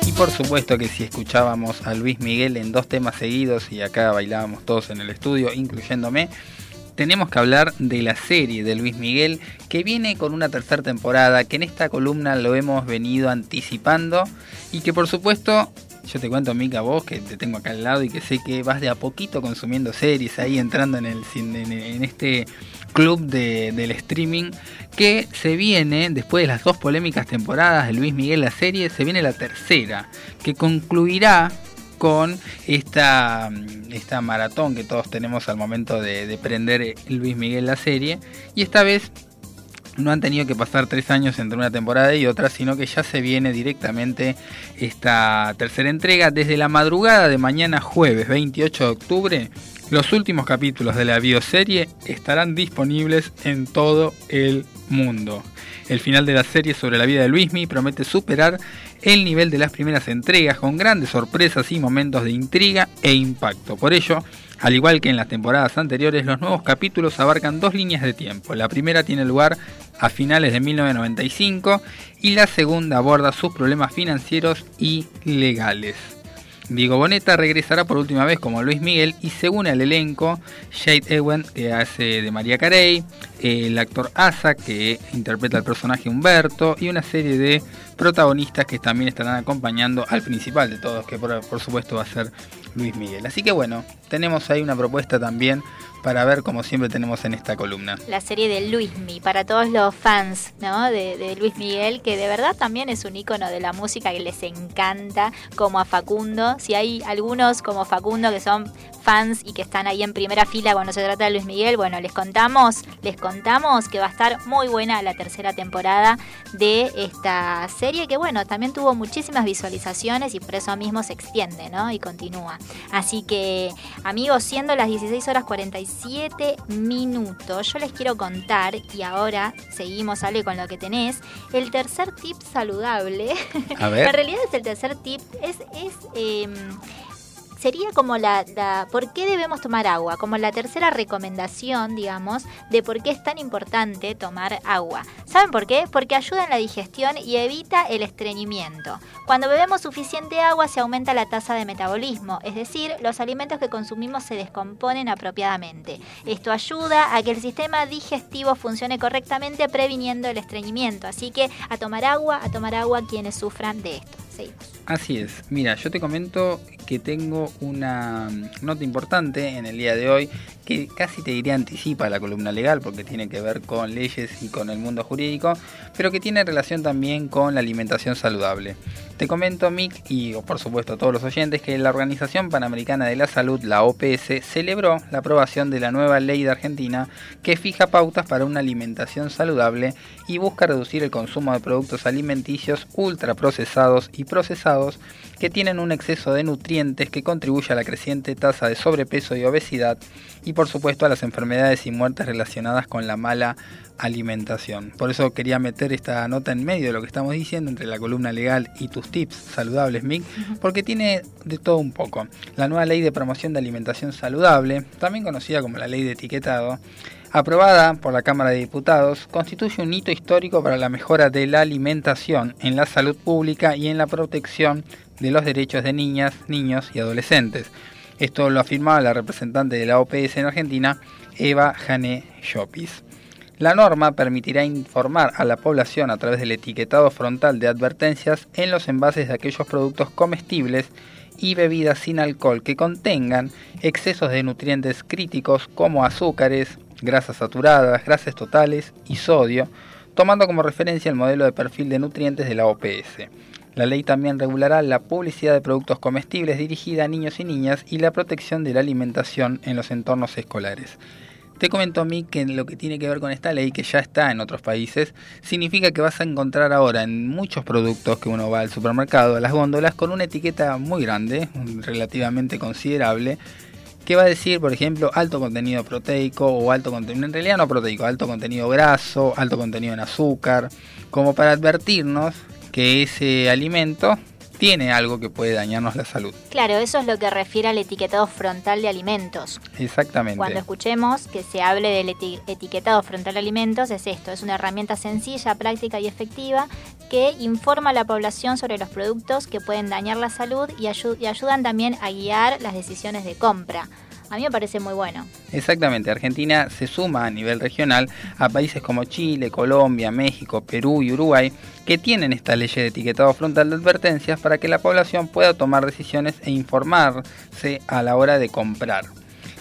Speaker 2: Y por supuesto que si escuchábamos a Luis Miguel en dos temas seguidos y acá bailábamos todos en el estudio, incluyéndome, tenemos que hablar de la serie de Luis Miguel que viene con una tercera temporada, que en esta columna lo hemos venido anticipando y que por supuesto Yo te cuento, Mica, vos que te tengo acá al lado y que sé que vas de a poquito consumiendo series ahí, entrando en, el, en este club de- del streaming, que se viene, después de las dos polémicas temporadas de Luis Miguel la serie, se viene la tercera, que concluirá con esta, esta maratón que todos tenemos al momento de, de prender Luis Miguel la serie. Y esta vez no han tenido que pasar tres años entre una temporada y otra, sino que ya se viene directamente esta tercera entrega. Desde la madrugada de mañana jueves 28 de octubre, los últimos capítulos de la bioserie estarán disponibles en todo el mundo. El final de la serie sobre la vida de Luismi promete superar el nivel de las primeras entregas con grandes sorpresas y momentos de intriga e impacto. Por ello, al igual que en las temporadas anteriores, los nuevos capítulos abarcan dos líneas de tiempo. La primera tiene lugar a finales de 1995 y la segunda aborda sus problemas financieros y legales. Diego Boneta regresará por última vez como Luis Miguel y se une al elenco Jade Ewen, que hace de María Carey, el actor Asa, que interpreta al personaje Humberto, y una serie de protagonistas que también estarán acompañando al principal de todos, que por, por supuesto va a ser Luis Miguel. Así que bueno, tenemos ahí una propuesta también para ver como siempre tenemos en esta columna.
Speaker 1: La serie de Luismi, para todos los fans ¿no? de, de Luis Miguel, que de verdad también es un ícono de la música que les encanta, como a Facundo. Si hay algunos como Facundo que son fans y que están ahí en primera fila cuando se trata de Luis Miguel, bueno, les contamos, les contamos que va a estar muy buena la tercera temporada de esta serie, que bueno, también tuvo muchísimas visualizaciones y por eso mismo se extiende, ¿no? Y continúa. Así que, amigos, siendo las 16 horas 47 minutos, yo les quiero contar, y ahora seguimos, Ale, con lo que tenés, el tercer tip saludable.
Speaker 2: A ver.
Speaker 1: en realidad es el tercer tip, es, es em, sería como la, por qué debemos tomar agua, como la tercera recomendación, digamos, de por qué es tan importante tomar agua. ¿Saben por qué? Porque ayuda en la digestión y evita el estreñimiento. Cuando bebemos suficiente agua se aumenta la tasa de metabolismo, es decir, los alimentos que consumimos se descomponen apropiadamente. Esto ayuda a que el sistema digestivo funcione correctamente previniendo el estreñimiento. Así que a tomar agua, a tomar agua quienes sufran de esto.
Speaker 2: Así es. Mira, yo te comento que tengo una mm, nota importante en el día de hoy que casi te diría anticipa la columna legal porque tiene que ver con leyes y con el mundo jurídico, pero que tiene relación también con la alimentación saludable. Te comento, Mick, y por supuesto a todos los oyentes, que la Organización Panamericana de la Salud, la OPS, celebró la aprobación de la nueva ley de Argentina que fija pautas para una alimentación saludable y busca reducir el consumo de productos alimenticios ultraprocesados y procesados que tienen un exceso de nutrientes que contribuye a la creciente tasa de sobrepeso y obesidad y por supuesto a las enfermedades y muertes relacionadas con la mala alimentación. Por eso quería meter esta nota en medio de lo que estamos diciendo entre la columna legal y tus tips saludables, Mick, porque tiene de todo un poco. La nueva ley de promoción de alimentación saludable, también conocida como la ley de etiquetado, aprobada por la Cámara de Diputados, constituye un hito histórico para la mejora de la alimentación en la salud pública y en la protección de los derechos de niñas, niños y adolescentes. Esto lo afirmaba la representante de la OPS en Argentina, Eva Jane Llopis. La norma permitirá informar a la población a través del etiquetado frontal de advertencias en los envases de aquellos productos comestibles y bebidas sin alcohol que contengan excesos de nutrientes críticos como azúcares, grasas saturadas, grasas totales y sodio, tomando como referencia el modelo de perfil de nutrientes de la OPS. La ley también regulará la publicidad de productos comestibles dirigida a niños y niñas y la protección de la alimentación en los entornos escolares. Te comento a mí que lo que tiene que ver con esta ley, que ya está en otros países, significa que vas a encontrar ahora en muchos productos que uno va al supermercado, a las góndolas, con una etiqueta muy grande, relativamente considerable, que va a decir, por ejemplo, alto contenido proteico o alto contenido, en realidad no proteico, alto contenido graso, alto contenido en azúcar, como para advertirnos que ese alimento tiene algo que puede dañarnos la salud.
Speaker 1: Claro, eso es lo que refiere al etiquetado frontal de alimentos.
Speaker 2: Exactamente.
Speaker 1: Cuando escuchemos que se hable del eti- etiquetado frontal de alimentos, es esto, es una herramienta sencilla, práctica y efectiva que informa a la población sobre los productos que pueden dañar la salud y, ayu- y ayudan también a guiar las decisiones de compra. A mí me parece muy bueno.
Speaker 2: Exactamente, Argentina se suma a nivel regional a países como Chile, Colombia, México, Perú y Uruguay que tienen esta ley de etiquetado frontal de advertencias para que la población pueda tomar decisiones e informarse a la hora de comprar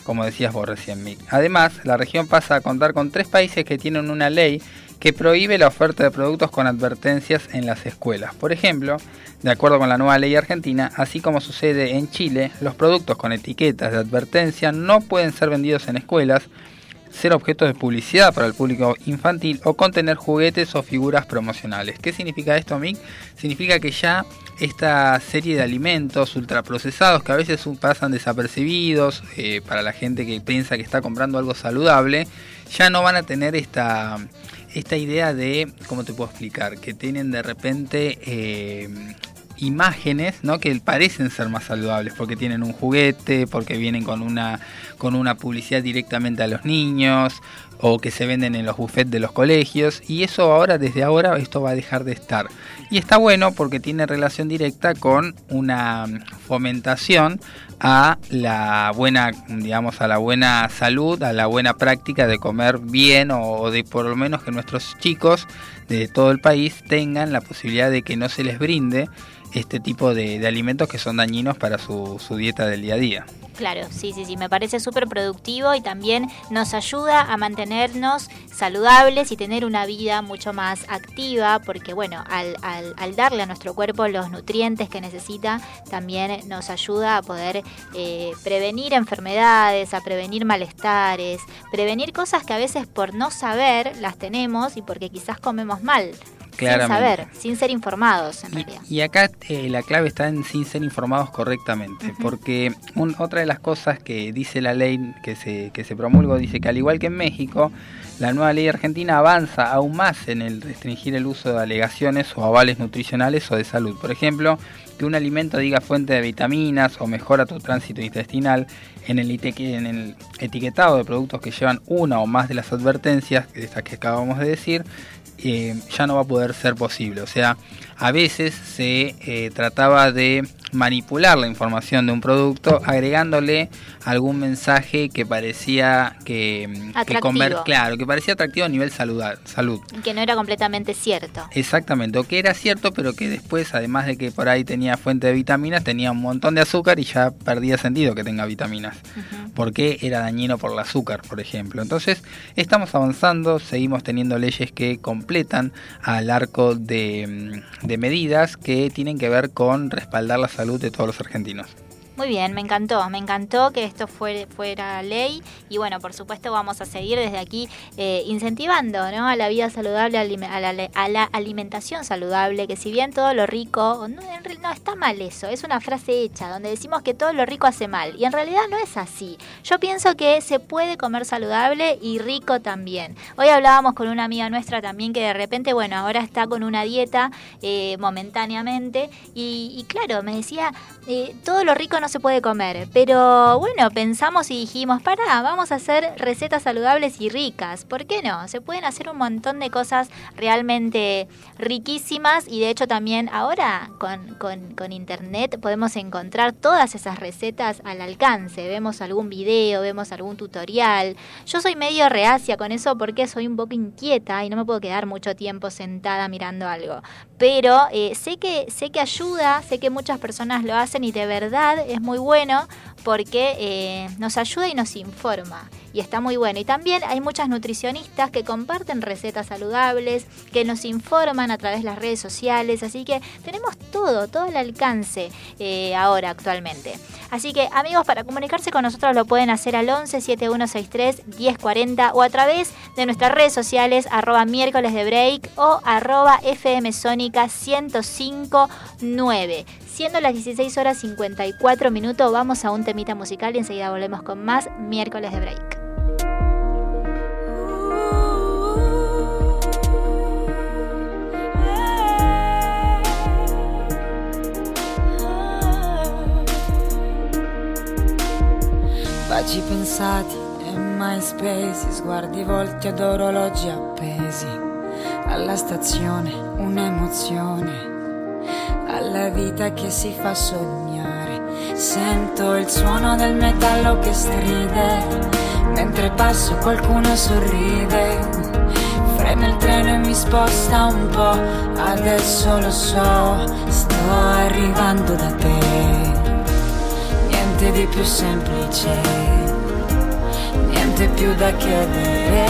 Speaker 2: como decías vos recién, Mick. Además, la región pasa a contar con tres países que tienen una ley que prohíbe la oferta de productos con advertencias en las escuelas. Por ejemplo, de acuerdo con la nueva ley argentina, así como sucede en Chile, los productos con etiquetas de advertencia no pueden ser vendidos en escuelas, ser objeto de publicidad para el público infantil o contener juguetes o figuras promocionales. ¿Qué significa esto, Mick? Significa que ya esta serie de alimentos ultraprocesados que a veces pasan desapercibidos eh, para la gente que piensa que está comprando algo saludable, ya no van a tener esta, esta idea de, ¿cómo te puedo explicar? Que tienen de repente eh, imágenes ¿no? que parecen ser más saludables porque tienen un juguete, porque vienen con una, con una publicidad directamente a los niños o que se venden en los buffets de los colegios y eso ahora desde ahora esto va a dejar de estar y está bueno porque tiene relación directa con una fomentación a la buena digamos a la buena salud a la buena práctica de comer bien o de por lo menos que nuestros chicos de todo el país tengan la posibilidad de que no se les brinde este tipo de, alimentos que son dañinos para su, su dieta del día a día.
Speaker 1: Claro, sí, sí, sí, me parece súper productivo y también nos ayuda a mantenernos saludables y tener una vida mucho más activa, porque bueno, al, al, darle a nuestro cuerpo los nutrientes que necesita, también nos ayuda a poder eh, prevenir enfermedades, a prevenir malestares, prevenir cosas que a veces por no saber las tenemos y porque quizás comemos mal. Sin saber, sin ser informados en realidad.
Speaker 2: Y acá eh, la clave está en sin ser informados correctamente, porque otra de las cosas que dice la ley que se, que se promulgó, dice que al igual que en México, la nueva ley argentina avanza aún más en el restringir el uso de alegaciones o avales nutricionales o de salud. Por ejemplo, que un alimento diga fuente de vitaminas o mejora tu tránsito intestinal en el, etiquetado de productos que llevan una o más de las advertencias, de estas que acabamos de decir, eh, ya no va a poder ser posible. O sea, a veces se eh, trataba de manipular la información de un producto agregándole algún mensaje que parecía que, que comer, claro, que parecía atractivo a nivel salud, salud.
Speaker 1: Que no era completamente cierto.
Speaker 2: Exactamente, o que era cierto, pero que después, además de que por ahí tenía fuente de vitaminas, tenía un montón de azúcar y ya perdía sentido que tenga vitaminas. Porque era dañino por el azúcar, por ejemplo. Entonces, estamos avanzando, seguimos teniendo leyes que completan al arco de, de medidas que tienen que ver con respaldar la salud de todos los argentinos.
Speaker 1: Muy bien, me encantó, me encantó que esto fuera ley y bueno, por supuesto vamos a seguir desde aquí eh, incentivando ¿no? a la vida saludable, a la, alimentación saludable, que si bien todo lo rico, no, no está mal eso, es una frase hecha donde decimos que todo lo rico hace mal y en realidad no es así. Yo pienso que se puede comer saludable y rico también. Hoy hablábamos con una amiga nuestra también que de repente, bueno, ahora está con una dieta eh, momentáneamente y, claro, me decía, eh, todo lo rico no se puede comer. Pero bueno, pensamos y dijimos, para, vamos a hacer recetas saludables y ricas. ¿Por qué no? Se pueden hacer un montón de cosas realmente riquísimas y de hecho también ahora con, con, internet podemos encontrar todas esas recetas al alcance. Vemos algún video, vemos algún tutorial. Yo soy medio reacia con eso porque soy un poco inquieta y no me puedo quedar mucho tiempo sentada mirando algo. Pero eh, sé, que, sé que ayuda, sé que muchas personas lo hacen y de verdad es muy bueno porque eh, nos ayuda y nos informa y está muy bueno. Y también hay muchas nutricionistas que comparten recetas saludables, que nos informan a través de las redes sociales, así que tenemos todo, todo el alcance eh, ahora actualmente. Así que amigos, para comunicarse con nosotros lo pueden hacer al 11 7163 1040 o a través de nuestras redes sociales arroba miércoles de break o arroba fm sónica 1059. Siendo las 16 horas 54 minutos, vamos a un temita musical y enseguida volvemos con más miércoles de break.
Speaker 6: Baci pensati e MySpace, sguardi volti ad orologi appesi, alla stazione un'emozione, alla vita che si fa sognare Sento il suono del metallo che stride, mentre passo qualcuno sorride. Frena il treno e mi sposta un po', adesso lo so, sto arrivando da te. Niente di più semplice, niente più da chiedere.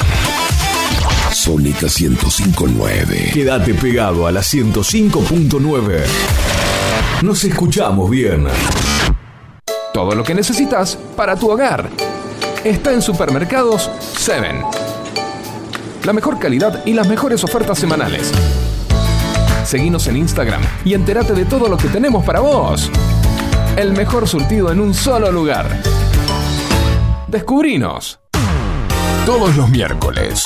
Speaker 7: Sónica 1059.
Speaker 8: Quédate pegado a la 105.9. Nos escuchamos bien.
Speaker 3: Todo lo que necesitas para tu hogar está en Supermercados 7. La mejor calidad y las mejores ofertas semanales. Seguinos en Instagram y entérate de todo lo que tenemos para vos. El mejor surtido en un solo lugar. Descubrinos. Todos los miércoles,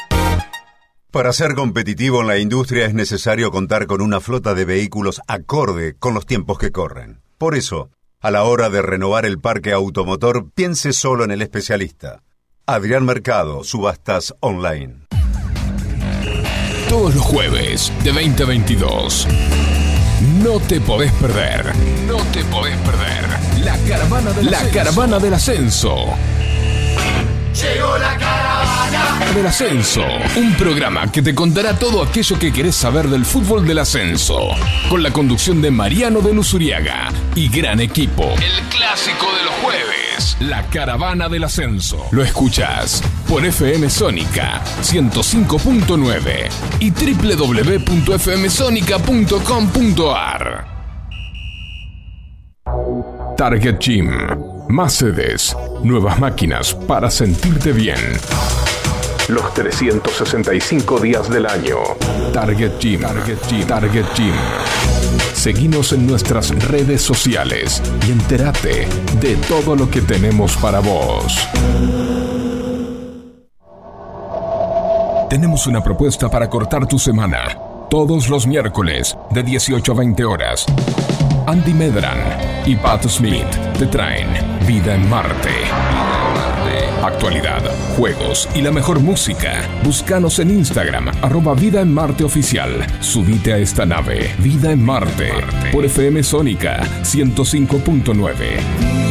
Speaker 9: Para ser competitivo en la industria es necesario contar con una flota de vehículos acorde con los tiempos que corren. Por eso, a la hora de renovar el parque automotor, piense solo en el especialista. Adrián Mercado, Subastas Online.
Speaker 3: Todos los jueves de 2022. No te podés perder. No te podés perder. La caravana del, la ascenso. caravana del ascenso.
Speaker 5: Llegó la caravana.
Speaker 3: Del ascenso. Un programa que te contará todo aquello que querés saber del fútbol del ascenso. Con la conducción de Mariano de Luzuriaga y gran equipo. El clásico de los jueves. La caravana del ascenso. Lo escuchás por FM Sónica 105.9 y www.fmsonica.com.ar. Target Gym. Más sedes, nuevas máquinas para sentirte bien. Los 365 días del año. Target Gym. Target Gym. Target Gym. Seguinos en nuestras redes sociales y entérate de todo lo que tenemos para vos. Tenemos una propuesta para cortar tu semana. Todos los miércoles de 18 a 20 horas. Andy Medran y Pat Smith te traen Vida en Marte. Actualidad, juegos y la mejor música. Búscanos en Instagram, arroba Vida en Marte Oficial. Subite a esta nave, Vida en Marte, por FM Sónica 105.9.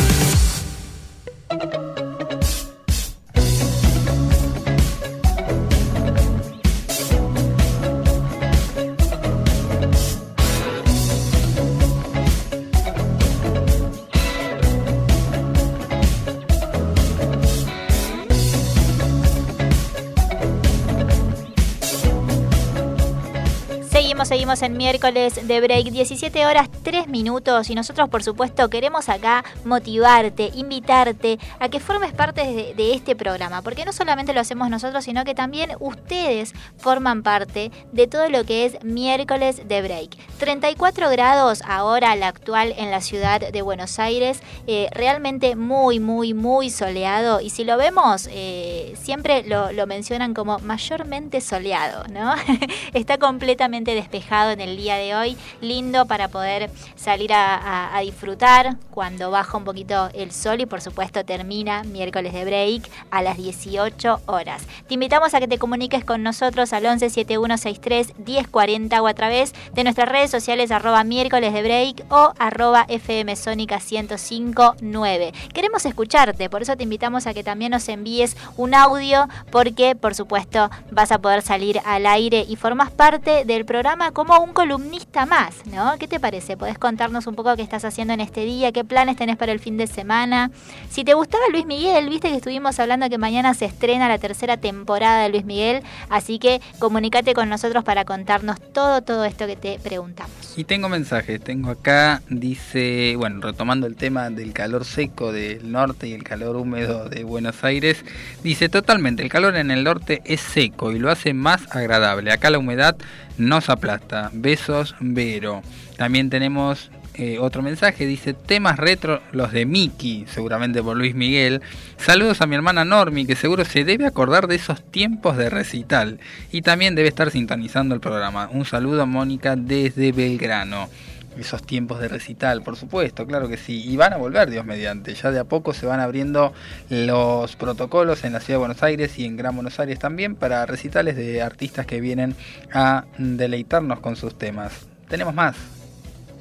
Speaker 1: Seguimos, en miércoles de break, 17 horas 3 minutos y nosotros por supuesto queremos acá motivarte, invitarte a que formes parte de, de este programa, porque no solamente lo hacemos nosotros, sino que también ustedes forman parte de todo lo que es miércoles de break. 34 grados ahora la actual en la ciudad de Buenos Aires, eh, realmente muy, muy, muy soleado y si lo vemos, eh, siempre lo, lo mencionan como mayormente soleado, ¿no? Está completamente despejado en el día de hoy, lindo para poder salir a, a- a disfrutar cuando baja un poquito el sol y por supuesto termina miércoles de break a las 18 horas. Te invitamos a que te comuniques con nosotros al 11 7163 1040 o a través de nuestras redes sociales arroba miércoles de break o arroba FM Sónica 1059. Queremos escucharte, por eso te invitamos a que también nos envíes un audio porque por supuesto vas a poder salir al aire y formas parte del programa como un columnista más, ¿no? ¿Qué te parece? Podés contarnos un poco qué estás haciendo en este día, qué planes tenés para el fin de semana. Si te gustaba Luis Miguel, viste que estuvimos hablando que mañana se estrena la tercera temporada de Luis Miguel, así que comunícate con nosotros para contarnos todo, todo esto que te preguntamos.
Speaker 2: Y tengo mensajes, tengo acá, dice, bueno, retomando el tema del calor seco del norte y el calor húmedo de Buenos Aires, dice totalmente, el calor en el norte es seco y lo hace más agradable. Acá la humedad nos aplasta. Besos, Vero. También tenemos eh, otro mensaje, dice temas retro, los de Mickey, seguramente por Luis Miguel. Saludos a mi hermana Normi, que seguro se debe acordar de esos tiempos de recital. Y también debe estar sintonizando el programa. Un saludo, Mónica, desde Belgrano. Esos tiempos de recital, por supuesto, claro que sí. Y van a volver, Dios mediante. Ya de a poco se van abriendo los protocolos en la ciudad de Buenos Aires y en Gran Buenos Aires también para recitales de artistas que vienen a deleitarnos con sus temas. Tenemos más.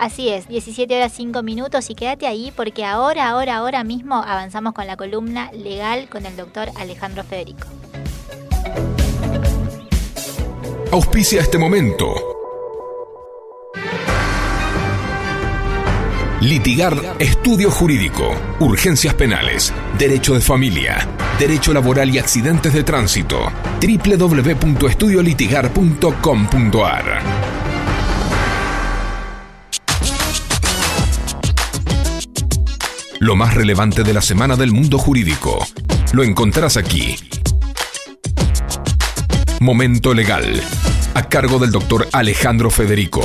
Speaker 1: Así es, 17 horas 5 minutos y quédate ahí porque ahora, ahora, ahora mismo avanzamos con la columna legal con el doctor Alejandro Federico.
Speaker 3: Auspicia este momento. Litigar Estudio Jurídico, Urgencias Penales, Derecho de Familia, Derecho Laboral y Accidentes de Tránsito. www.estudiolitigar.com.ar Lo más relevante de la semana del mundo jurídico. Lo encontrarás aquí. Momento Legal. A cargo del doctor Alejandro Federico.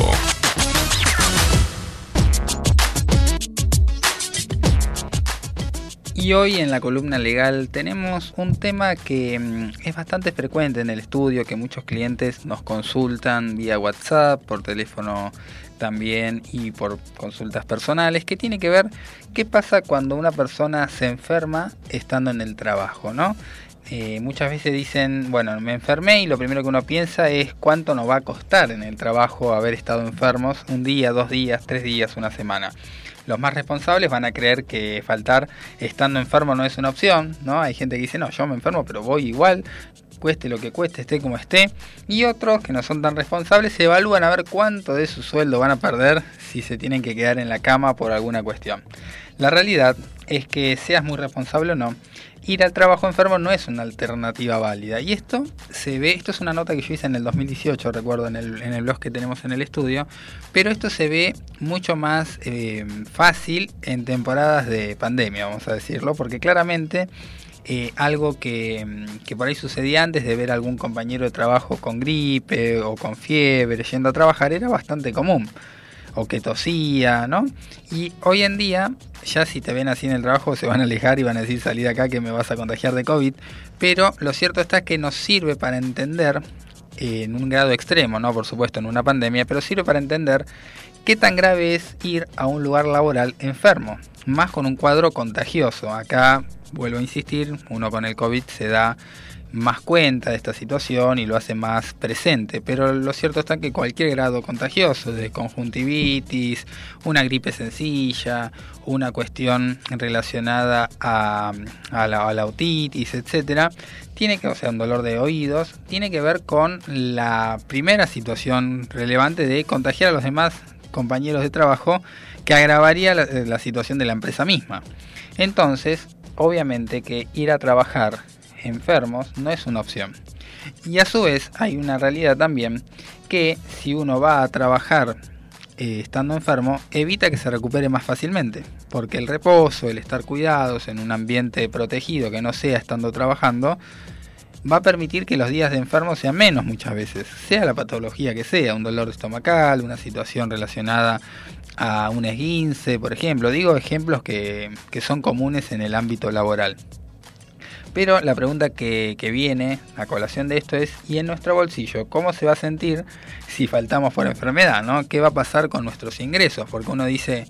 Speaker 2: Y hoy en la columna legal tenemos un tema que mm, es bastante frecuente en el estudio, que muchos clientes nos consultan vía WhatsApp, por teléfono también y por consultas personales, que tiene que ver qué pasa cuando una persona se enferma estando en el trabajo, ¿no? Eh, muchas veces dicen, bueno, me enfermé y lo primero que uno piensa es cuánto nos va a costar en el trabajo haber estado enfermos un día, dos días, tres días, una semana. Los más responsables van a creer que faltar estando enfermo no es una opción, ¿no? Hay gente que dice, no, yo me enfermo, pero voy igual, cueste lo que cueste, esté como esté. Y otros que no son tan responsables se evalúan a ver cuánto de su sueldo van a perder si se tienen que quedar en la cama por alguna cuestión. La realidad es que seas muy responsable o no, ir al trabajo enfermo no es una alternativa válida. Y esto se ve, esto es una nota que yo hice en el 2018, recuerdo, en el, en el blog que tenemos en el estudio, pero esto se ve mucho más eh, fácil en temporadas de pandemia, vamos a decirlo, porque claramente eh, algo que, que, por ahí sucedía antes de ver a algún compañero de trabajo con gripe o con fiebre yendo a trabajar era bastante común o que tosía, ¿no? Y hoy en día, ya si te ven así en el trabajo, se van a alejar y van a decir salid acá que me vas a contagiar de COVID. Pero lo cierto está que nos sirve para entender, eh, en un grado extremo, ¿no? Por supuesto, en una pandemia, pero sirve para entender qué tan grave es ir a un lugar laboral enfermo, más con un cuadro contagioso. Acá, vuelvo a insistir, uno con el COVID se da más cuenta de esta situación y lo hace más presente. Pero lo cierto está que cualquier grado contagioso, de conjuntivitis, una gripe sencilla, una cuestión relacionada a, la, a la, otitis, etcétera, tiene que, o sea, un dolor de oídos, tiene que ver con la primera situación relevante de contagiar a los demás compañeros de trabajo que agravaría la, la situación de la empresa misma. Entonces, obviamente que ir a trabajar enfermos no es una opción. Y a su vez hay una realidad también que si uno va a trabajar eh, estando enfermo, evita que se recupere más fácilmente, porque el reposo, el estar cuidados en un ambiente protegido que no sea estando trabajando, va a permitir que los días de enfermo sean menos muchas veces, sea la patología que sea, un dolor estomacal, una situación relacionada a un esguince, por ejemplo. Digo ejemplos que, que son comunes en el ámbito laboral. Pero la pregunta que, que, viene a colación de esto es, ¿y en nuestro bolsillo cómo se va a sentir si faltamos por enfermedad? ¿no? ¿Qué va a pasar con nuestros ingresos? Porque uno dice,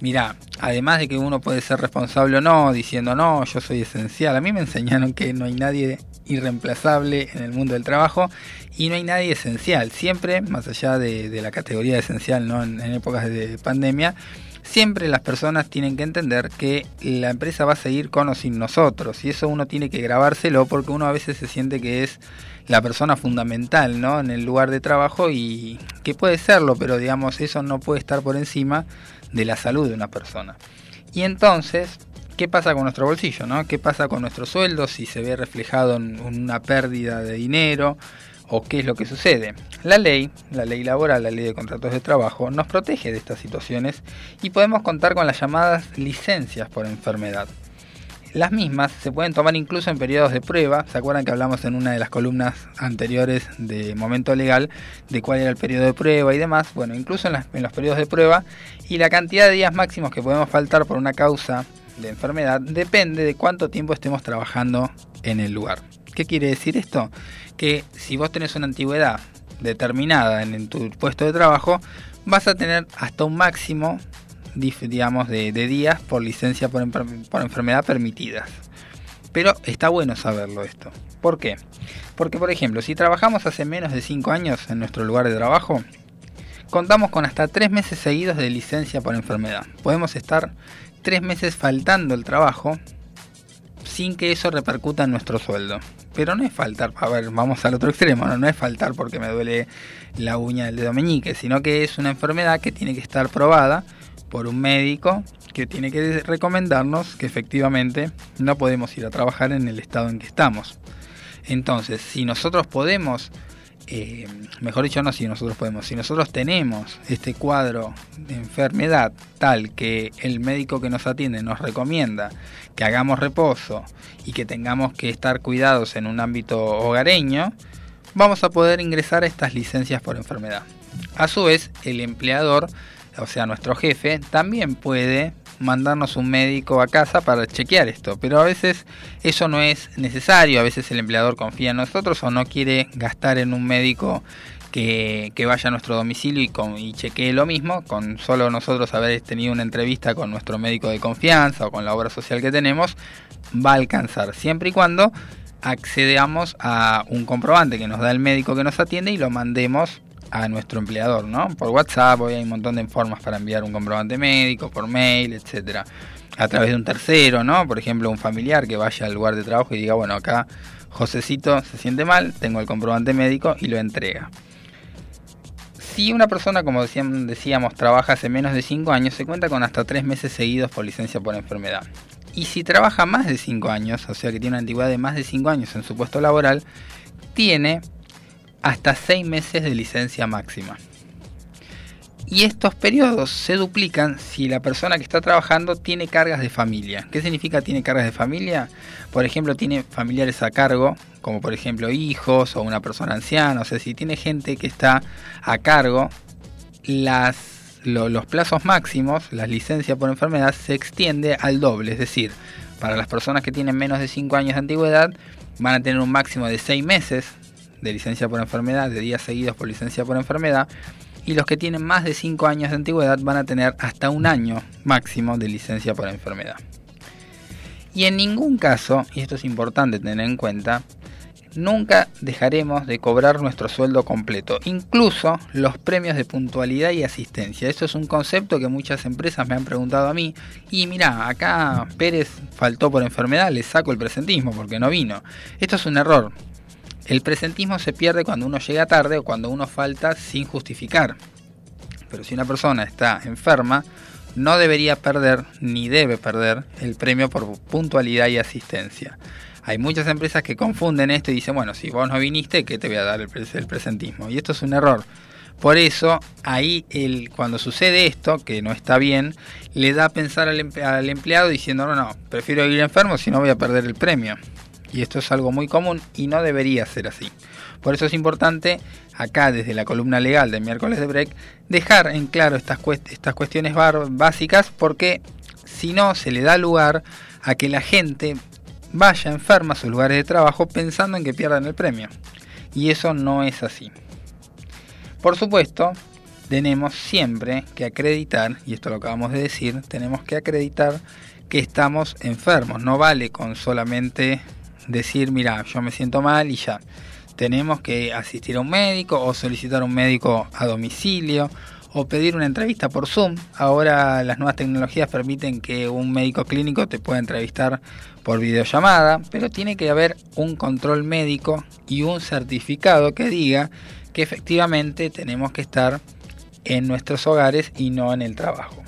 Speaker 2: mira, además de que uno puede ser responsable o no, diciendo, no, yo soy esencial, a mí me enseñaron que no hay nadie irreemplazable en el mundo del trabajo y no hay nadie esencial. Siempre, más allá de, de la categoría esencial ¿no? en, en épocas de pandemia, siempre las personas tienen que entender que la empresa va a seguir con o sin nosotros y eso uno tiene que grabárselo porque uno a veces se siente que es la persona fundamental ¿no? en el lugar de trabajo y que puede serlo, pero digamos eso no puede estar por encima de la salud de una persona. Y entonces, ¿qué pasa con nuestro bolsillo? ¿no? ¿Qué pasa con nuestro sueldo si se ve reflejado en una pérdida de dinero? o qué es lo que sucede. La ley, la ley laboral, la ley de contratos de trabajo, nos protege de estas situaciones y podemos contar con las llamadas licencias por enfermedad. Las mismas se pueden tomar incluso en periodos de prueba. ¿Se acuerdan que hablamos en una de las columnas anteriores de momento legal de cuál era el periodo de prueba y demás? Bueno, incluso en, los periodos de prueba y la cantidad de días máximos que podemos faltar por una causa de enfermedad depende de cuánto tiempo estemos trabajando en el lugar. ¿Qué quiere decir esto? Que si vos tenés una antigüedad determinada en, tu puesto de trabajo, vas a tener hasta un máximo digamos, de, días por licencia por, enfer- por enfermedad permitidas. Pero está bueno saberlo esto. ¿Por qué? Porque, por ejemplo, si trabajamos hace menos de 5 años en nuestro lugar de trabajo, contamos con hasta 3 meses seguidos de licencia por enfermedad. Podemos estar 3 meses faltando el trabajo sin que eso repercuta en nuestro sueldo. Pero no es faltar, a ver, vamos al otro extremo, no es faltar porque me duele la uña del dedo meñique, sino que es una enfermedad que tiene que estar probada por un médico que tiene que recomendarnos que efectivamente no podemos ir a trabajar en el estado en que estamos. Entonces, si nosotros podemos, eh, mejor dicho, no si nosotros podemos, si nosotros tenemos este cuadro de enfermedad tal que el médico que nos atiende nos recomienda que hagamos reposo y que tengamos que estar cuidados en un ámbito hogareño, vamos a poder ingresar a estas licencias por enfermedad. A su vez, el empleador, o sea, nuestro jefe, también puede mandarnos un médico a casa para chequear esto, pero a veces eso no es necesario, a veces el empleador confía en nosotros o no quiere gastar en un médico que, que vaya a nuestro domicilio y, y chequee lo mismo, con solo nosotros haber tenido una entrevista con nuestro médico de confianza o con la obra social que tenemos, va a alcanzar, siempre y cuando accedamos a un comprobante que nos da el médico que nos atiende y lo mandemos a nuestro empleador, ¿no? Por WhatsApp, hoy hay un montón de formas para enviar un comprobante médico, por mail, etcétera. A través de un tercero, ¿no? Por ejemplo, un familiar que vaya al lugar de trabajo y diga, bueno, acá Josecito se siente mal, tengo el comprobante médico y lo entrega. Si una persona, como decíamos, trabaja hace menos de 5 años, se cuenta con hasta 3 meses seguidos por licencia por enfermedad. Y si trabaja más de 5 años, o sea que tiene una antigüedad de más de 5 años en su puesto laboral, tiene hasta 6 meses de licencia máxima. Y estos periodos se duplican si la persona que está trabajando tiene cargas de familia. ¿Qué significa tiene cargas de familia? Por ejemplo, tiene familiares a cargo, como por ejemplo hijos o una persona anciana. O sea, si tiene gente que está a cargo, las, lo- los plazos máximos, la licencia por enfermedad, se extiende al doble. Es decir, para las personas que tienen menos de 5 años de antigüedad, van a tener un máximo de 6 meses de licencia por enfermedad, de días seguidos por licencia por enfermedad, y los que tienen más de 5 años de antigüedad van a tener hasta un año máximo de licencia por enfermedad. Y en ningún caso, y esto es importante tener en cuenta, nunca dejaremos de cobrar nuestro sueldo completo, incluso los premios de puntualidad y asistencia. Esto es un concepto que muchas empresas me han preguntado a mí. Y mira, acá Pérez faltó por enfermedad, le saco el presentismo porque no vino. Esto es un error. El presentismo se pierde cuando uno llega tarde o cuando uno falta sin justificar. Pero si una persona está enferma, no debería perder ni debe perder el premio por puntualidad y asistencia. Hay muchas empresas que confunden esto y dicen, bueno, si vos no viniste, ¿qué te voy a dar el, pres- el presentismo? Y esto es un error. Por eso, ahí el, cuando sucede esto, que no está bien, le da a pensar al, al empleado diciendo, no, no, prefiero ir enfermo si no voy a perder el premio. Y esto es algo muy común y no debería ser así. Por eso es importante, acá desde la columna legal de miércoles de break, dejar en claro estas, cuest- estas cuestiones básicas porque si no se le da lugar a que la gente vaya enferma a sus lugares de trabajo pensando en que pierdan el premio. Y eso no es así. Por supuesto, tenemos siempre que acreditar, y esto lo acabamos de decir, tenemos que acreditar que estamos enfermos. No vale con solamente decir, mira, yo me siento mal y ya. Tenemos que asistir a un médico o solicitar un médico a domicilio o pedir una entrevista por Zoom. Ahora las nuevas tecnologías permiten que un médico clínico te pueda entrevistar por videollamada, pero tiene que haber un control médico y un certificado que diga que efectivamente tenemos que estar en nuestros hogares y no en el trabajo.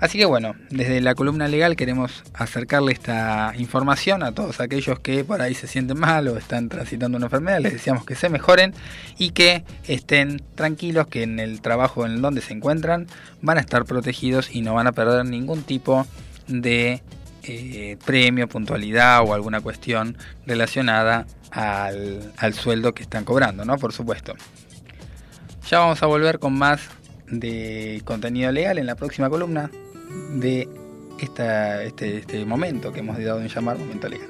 Speaker 2: Así que bueno, desde la columna legal queremos acercarle esta información a todos aquellos que por ahí se sienten mal o están transitando una enfermedad. Les deseamos que se mejoren y que estén tranquilos que en el trabajo en donde se encuentran van a estar protegidos y no van a perder ningún tipo de eh, premio, puntualidad o alguna cuestión relacionada al, al sueldo que están cobrando, ¿no? Por supuesto. Ya vamos a volver con más de contenido legal en la próxima columna de esta, este, este momento que hemos dado en llamar momento legal.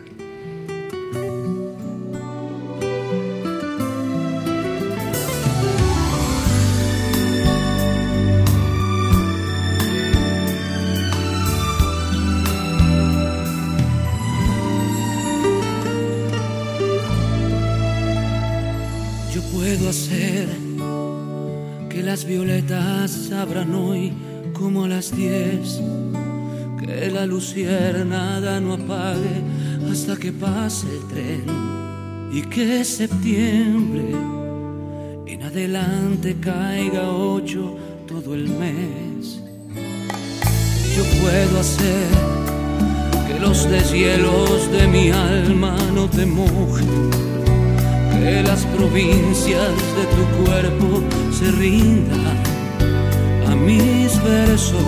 Speaker 10: Yo puedo hacer que las violetas abran hoy como las diez, que la luciérnaga no apague hasta que pase el tren y que septiembre en adelante caiga ocho todo el mes. Yo puedo hacer que los deshielos de mi alma no te mojen que las provincias de tu cuerpo se rindan mis versos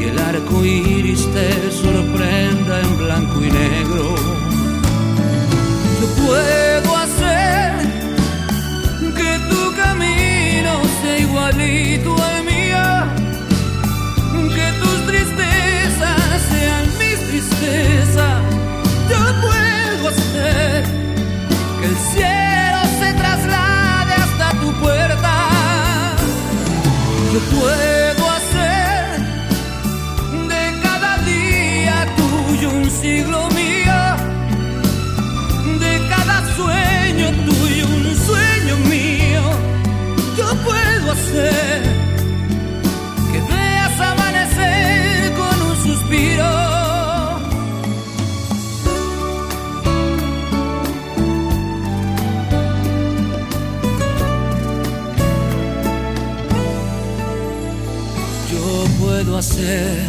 Speaker 10: y el arco iris te sorprenda en blanco y negro. Yo puedo hacer que tu camino sea igualito al hacer que veas amanecer con un suspiro. Yo puedo hacer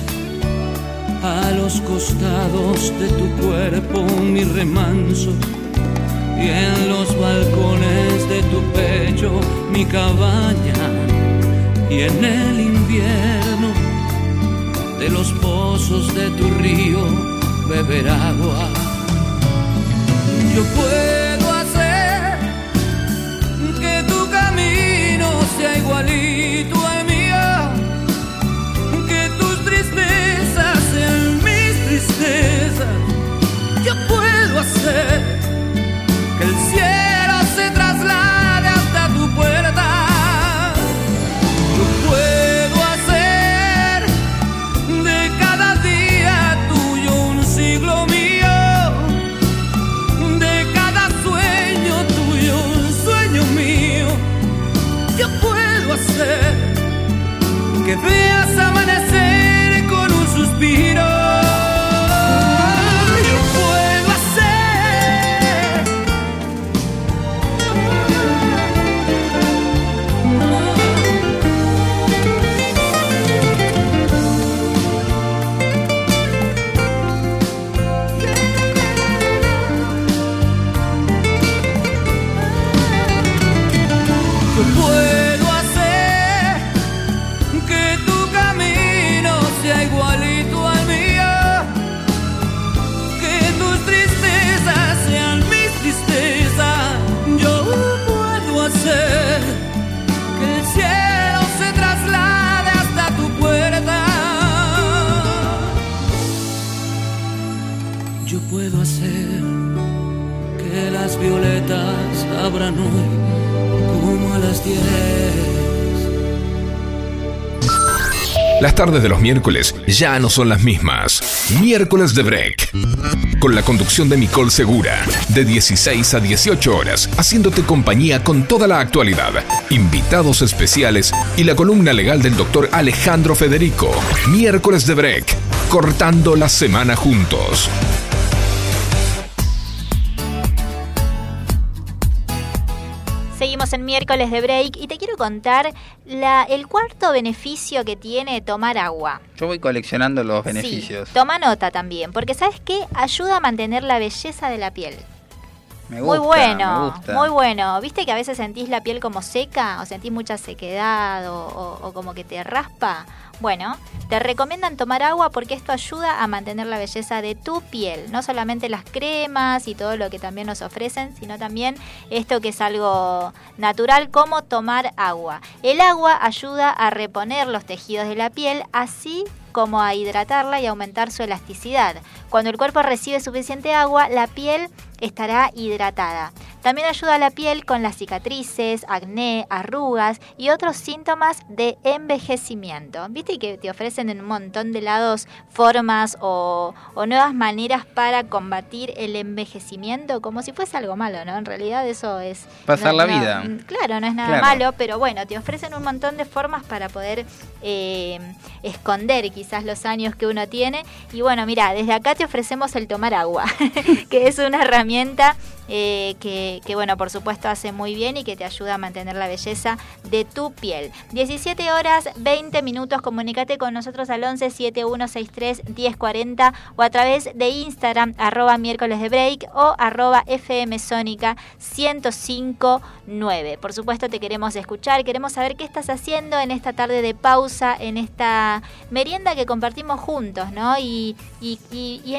Speaker 10: a los costados de tu cuerpo mi remanso y en los balcones de tu pecho mi cabaña y en el invierno de los pozos de tu río beber agua. Yo puedo hacer que tu camino sea igualito al mío que tus tristezas sean mis tristezas. Yo puedo hacer que el cielo que
Speaker 3: tardes de los miércoles ya no son las mismas. Miércoles de Break. Con la conducción de Nicole Segura. De 16 a 18 horas. Haciéndote compañía con toda la actualidad. Invitados especiales y la columna legal del doctor Alejandro Federico. Miércoles de Break. Cortando la semana juntos.
Speaker 1: Miércoles de break y te quiero contar la, el cuarto beneficio que tiene tomar agua.
Speaker 2: Yo voy coleccionando los beneficios.
Speaker 1: Sí, toma nota también, porque sabes qué ayuda a mantener la belleza de la piel.
Speaker 2: Me
Speaker 1: muy
Speaker 2: gusta, me
Speaker 1: bueno,
Speaker 2: gusta.
Speaker 1: muy bueno. ¿Viste que a veces sentís la piel como seca o sentís mucha sequedad o, o- o como que te raspa? Bueno, te recomiendan tomar agua porque esto ayuda a mantener la belleza de tu piel. No solamente las cremas y todo lo que también nos ofrecen, sino también esto que es algo natural como tomar agua. El agua ayuda a reponer los tejidos de la piel, así como a hidratarla y aumentar su elasticidad. Cuando el cuerpo recibe suficiente agua, la piel estará hidratada. También ayuda a la piel con las cicatrices, acné, arrugas y otros síntomas de envejecimiento. Viste que te ofrecen en un montón de lados formas o, o nuevas maneras para combatir el envejecimiento, como si fuese algo malo, ¿no? En realidad eso es...
Speaker 2: Pasar
Speaker 1: no-
Speaker 2: la
Speaker 1: no-
Speaker 2: vida.
Speaker 1: mm, Claro, no es nada
Speaker 2: Claro.
Speaker 1: malo, pero bueno, te ofrecen un montón de formas para poder eh, esconder quizás los años que uno tiene. Y bueno, mira, desde acá te ofrecemos el tomar agua, que es una herramienta eh, que, bueno, por supuesto hace muy bien y que te ayuda a mantener la belleza de tu piel. 17 horas, 20 minutos, comunícate con nosotros al 11 7163 1040 o a través de Instagram, arroba miércoles de break o arroba FM Sónica 1059. Por supuesto te queremos escuchar, queremos saber qué estás haciendo en esta tarde de pausa, en esta merienda que compartimos juntos, ¿no? Y, y-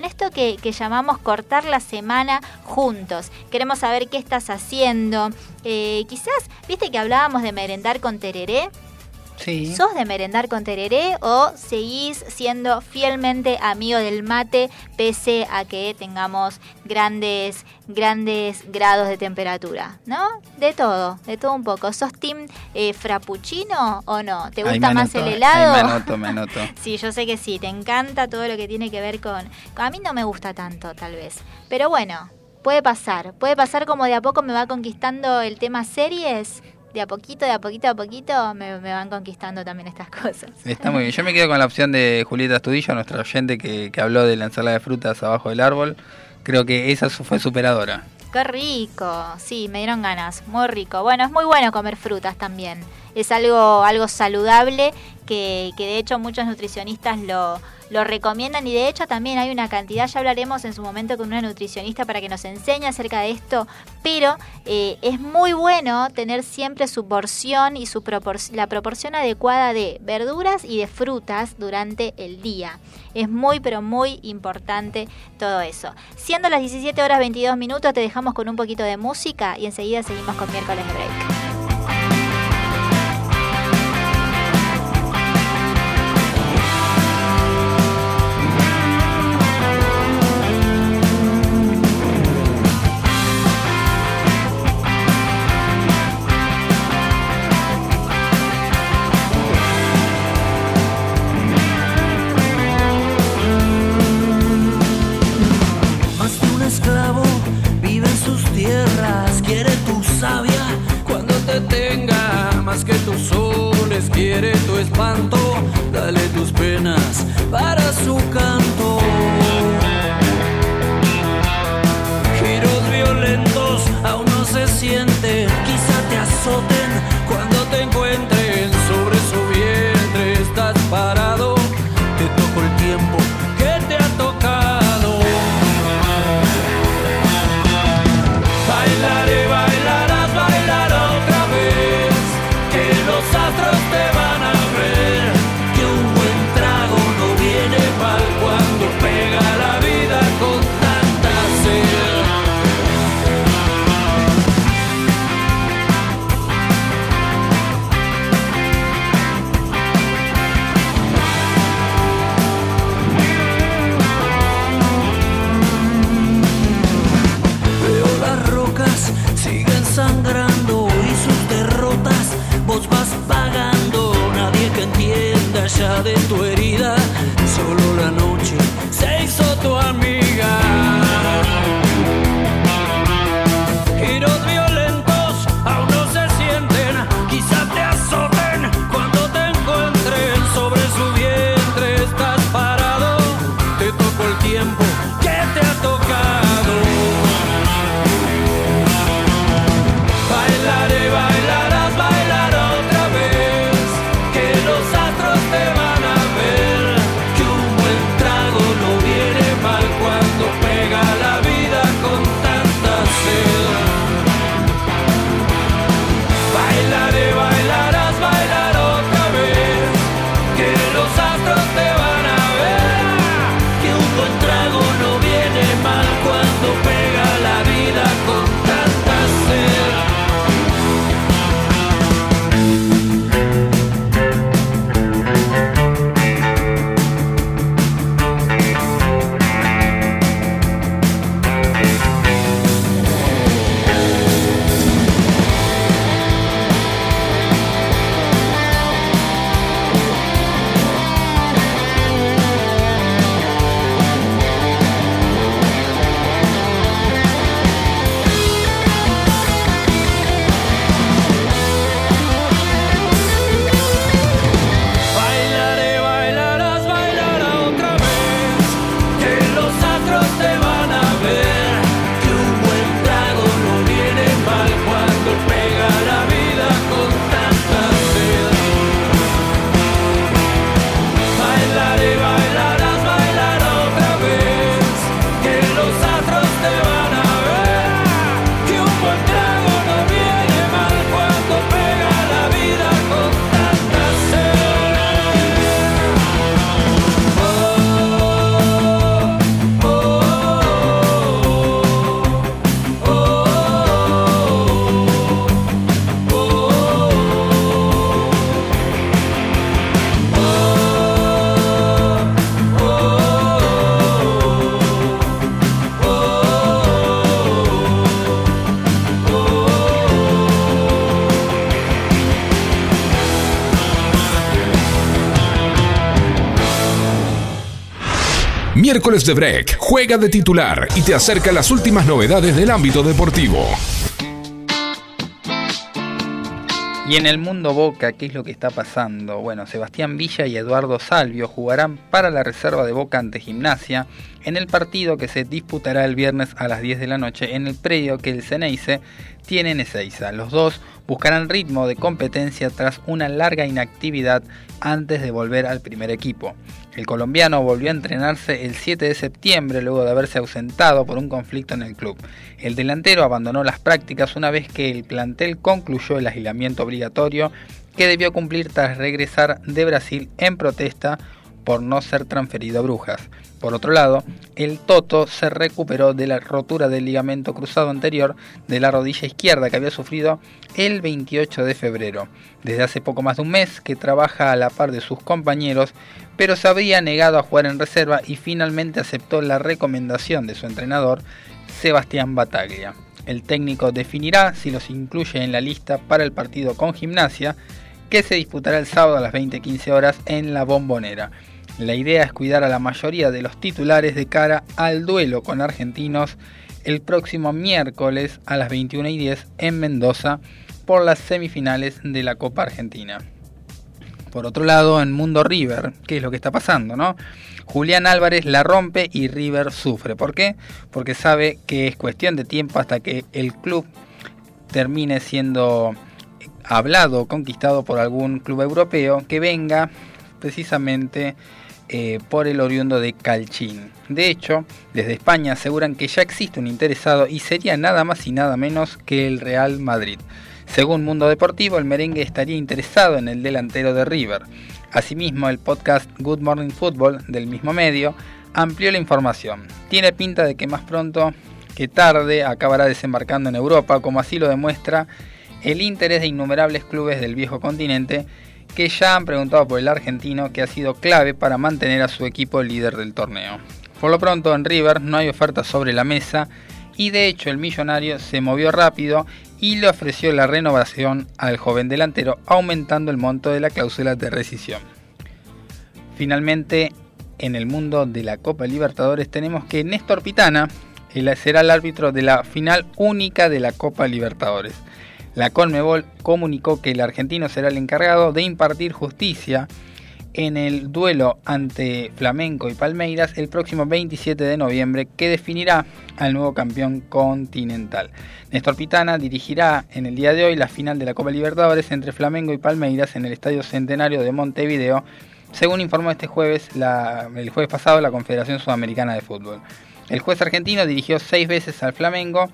Speaker 1: en esto que llamamos cortar la semana juntos. Queremos saber qué estás haciendo. Eh, quizás, viste que hablábamos de merendar con tereré.
Speaker 2: Sí.
Speaker 1: ¿Sos de merendar con tereré o seguís siendo fielmente amigo del mate pese a que tengamos grandes, grandes grados de temperatura? ¿No? De todo, de todo un poco. ¿Sos team eh, frappuccino o no? ¿Te gusta más el helado?
Speaker 2: ahí me anoto, me anoto.
Speaker 1: Sí, yo sé que sí, te encanta todo lo que tiene que ver con... A mí no me gusta tanto, tal vez. Pero bueno, puede pasar. Puede pasar como de a poco me va conquistando el tema series. De a poquito, de a poquito, de a poquito me, me van conquistando también estas cosas.
Speaker 2: Está muy bien. Yo me quedo con la opción de Julieta Astudillo, nuestra oyente que, que habló de la ensalada de frutas abajo del árbol. Creo que esa fue superadora.
Speaker 1: Qué rico, sí, me dieron ganas, muy rico. Bueno, es muy bueno comer frutas también. Es algo, algo saludable que, que de hecho muchos nutricionistas lo, lo recomiendan y de hecho también hay una cantidad, ya hablaremos en su momento con una nutricionista para que nos enseñe acerca de esto, pero eh, es muy bueno tener siempre su porción y su propor- la proporción adecuada de verduras y de frutas durante el día. Es muy, pero muy importante todo eso. Siendo las 17 horas 22 minutos, te dejamos con un poquito de música y enseguida seguimos con miércoles de break.
Speaker 3: cuánto De Break juega de titular y te acerca las últimas novedades del ámbito deportivo.
Speaker 2: Y en el mundo Boca, ¿qué es lo que está pasando? Bueno, Sebastián Villa y Eduardo Salvio jugarán para la reserva de Boca ante Gimnasia en el partido que se disputará el viernes a las 10 de la noche en el predio que el Ceneice tiene en Ezeiza. Los dos buscarán ritmo de competencia tras una larga inactividad antes de volver al primer equipo. El colombiano volvió a entrenarse el 7 de septiembre luego de haberse ausentado por un conflicto en el club. El delantero abandonó las prácticas una vez que el plantel concluyó el aislamiento obligatorio que debió cumplir tras regresar de Brasil en protesta por no ser transferido a Brujas. Por otro lado, el Toto se recuperó de la rotura del ligamento cruzado anterior de la rodilla izquierda que había sufrido el 28 de febrero. Desde hace poco más de un mes que trabaja a la par de sus compañeros, pero se había negado a jugar en reserva y finalmente aceptó la recomendación de su entrenador, Sebastián Bataglia. El técnico definirá si los incluye en la lista para el partido con gimnasia, que se disputará el sábado a las 20.15 horas en la bombonera. La idea es cuidar a la mayoría de los titulares de cara al duelo con argentinos el próximo miércoles a las 21 y 10 en Mendoza por las semifinales de la Copa Argentina. Por otro lado, en Mundo River, ¿qué es lo que está pasando, no? Julián Álvarez la rompe y River sufre. ¿Por qué? Porque sabe que es cuestión de tiempo hasta que el club termine siendo hablado, conquistado por algún club europeo que venga precisamente eh, por el oriundo de Calchín. De hecho, desde España aseguran que ya existe un interesado y sería nada más y nada menos que el Real Madrid. Según Mundo Deportivo, el merengue estaría interesado en el delantero de River. Asimismo, el podcast Good Morning Football del mismo medio amplió la información. Tiene pinta de que más pronto que tarde acabará desembarcando en Europa, como así lo demuestra el interés de innumerables clubes del viejo continente que ya han preguntado por el argentino que ha sido clave para mantener a su equipo líder del torneo. Por lo pronto en River no hay ofertas sobre la mesa y de hecho el millonario se movió rápido y le ofreció la renovación al joven delantero aumentando el monto de la cláusula de rescisión. Finalmente, en el mundo de la Copa Libertadores tenemos que Néstor Pitana será el árbitro de la final única de la Copa Libertadores. La Conmebol comunicó que el argentino será el encargado de impartir justicia en el duelo ante Flamenco y Palmeiras el próximo 27 de noviembre que definirá al nuevo campeón continental. Néstor Pitana dirigirá en el día de hoy la final de la Copa Libertadores entre Flamengo y Palmeiras en el Estadio Centenario de Montevideo, según informó este jueves el jueves pasado la Confederación Sudamericana de Fútbol. El juez argentino dirigió seis veces al Flamengo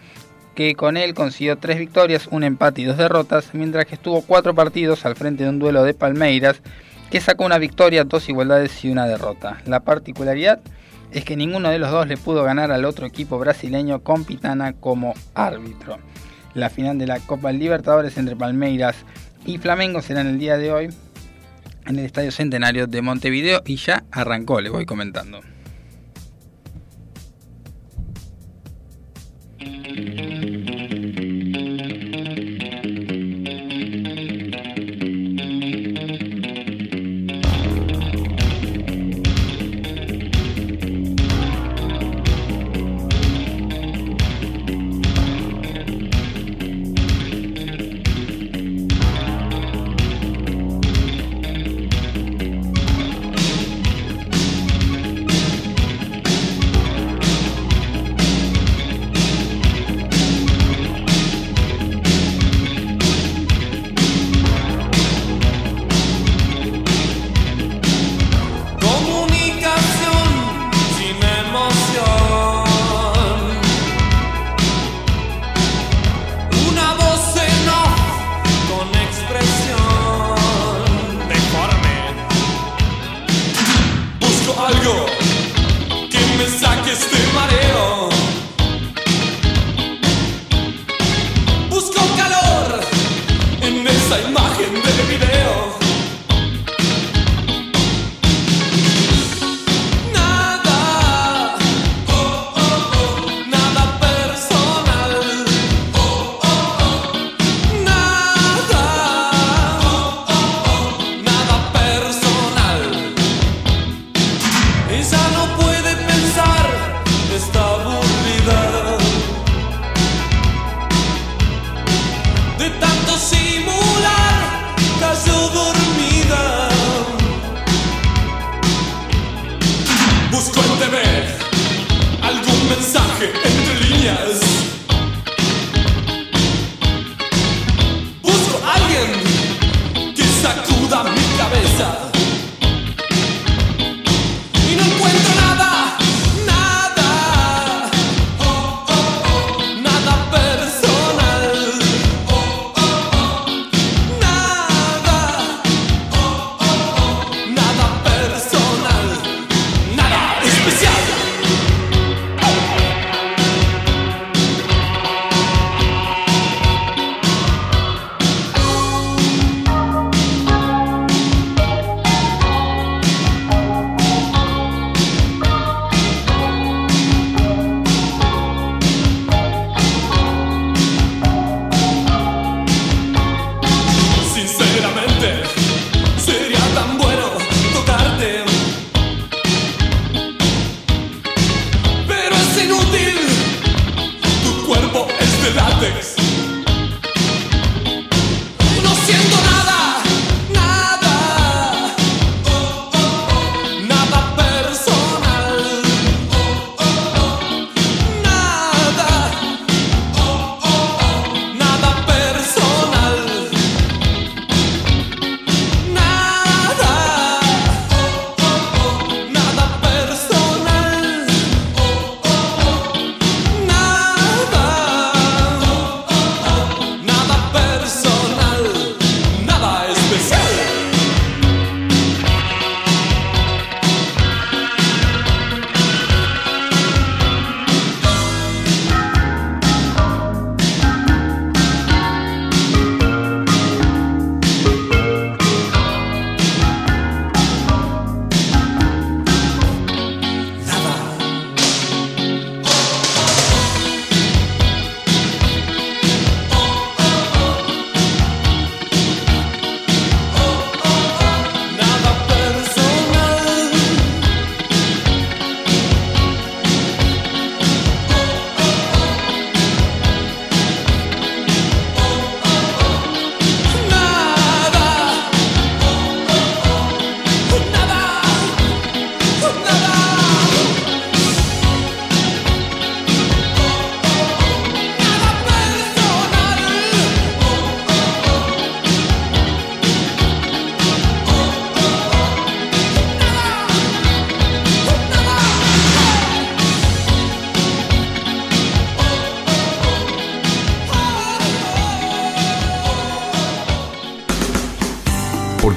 Speaker 2: que con él consiguió tres victorias, un empate y dos derrotas, mientras que estuvo cuatro partidos al frente de un duelo de Palmeiras, que sacó una victoria, dos igualdades y una derrota. La particularidad es que ninguno de los dos le pudo ganar al otro equipo brasileño con Pitana como árbitro. La final de la Copa Libertadores entre Palmeiras y Flamengo será en el día de hoy en el Estadio Centenario de Montevideo y ya arrancó, le voy comentando.
Speaker 11: Música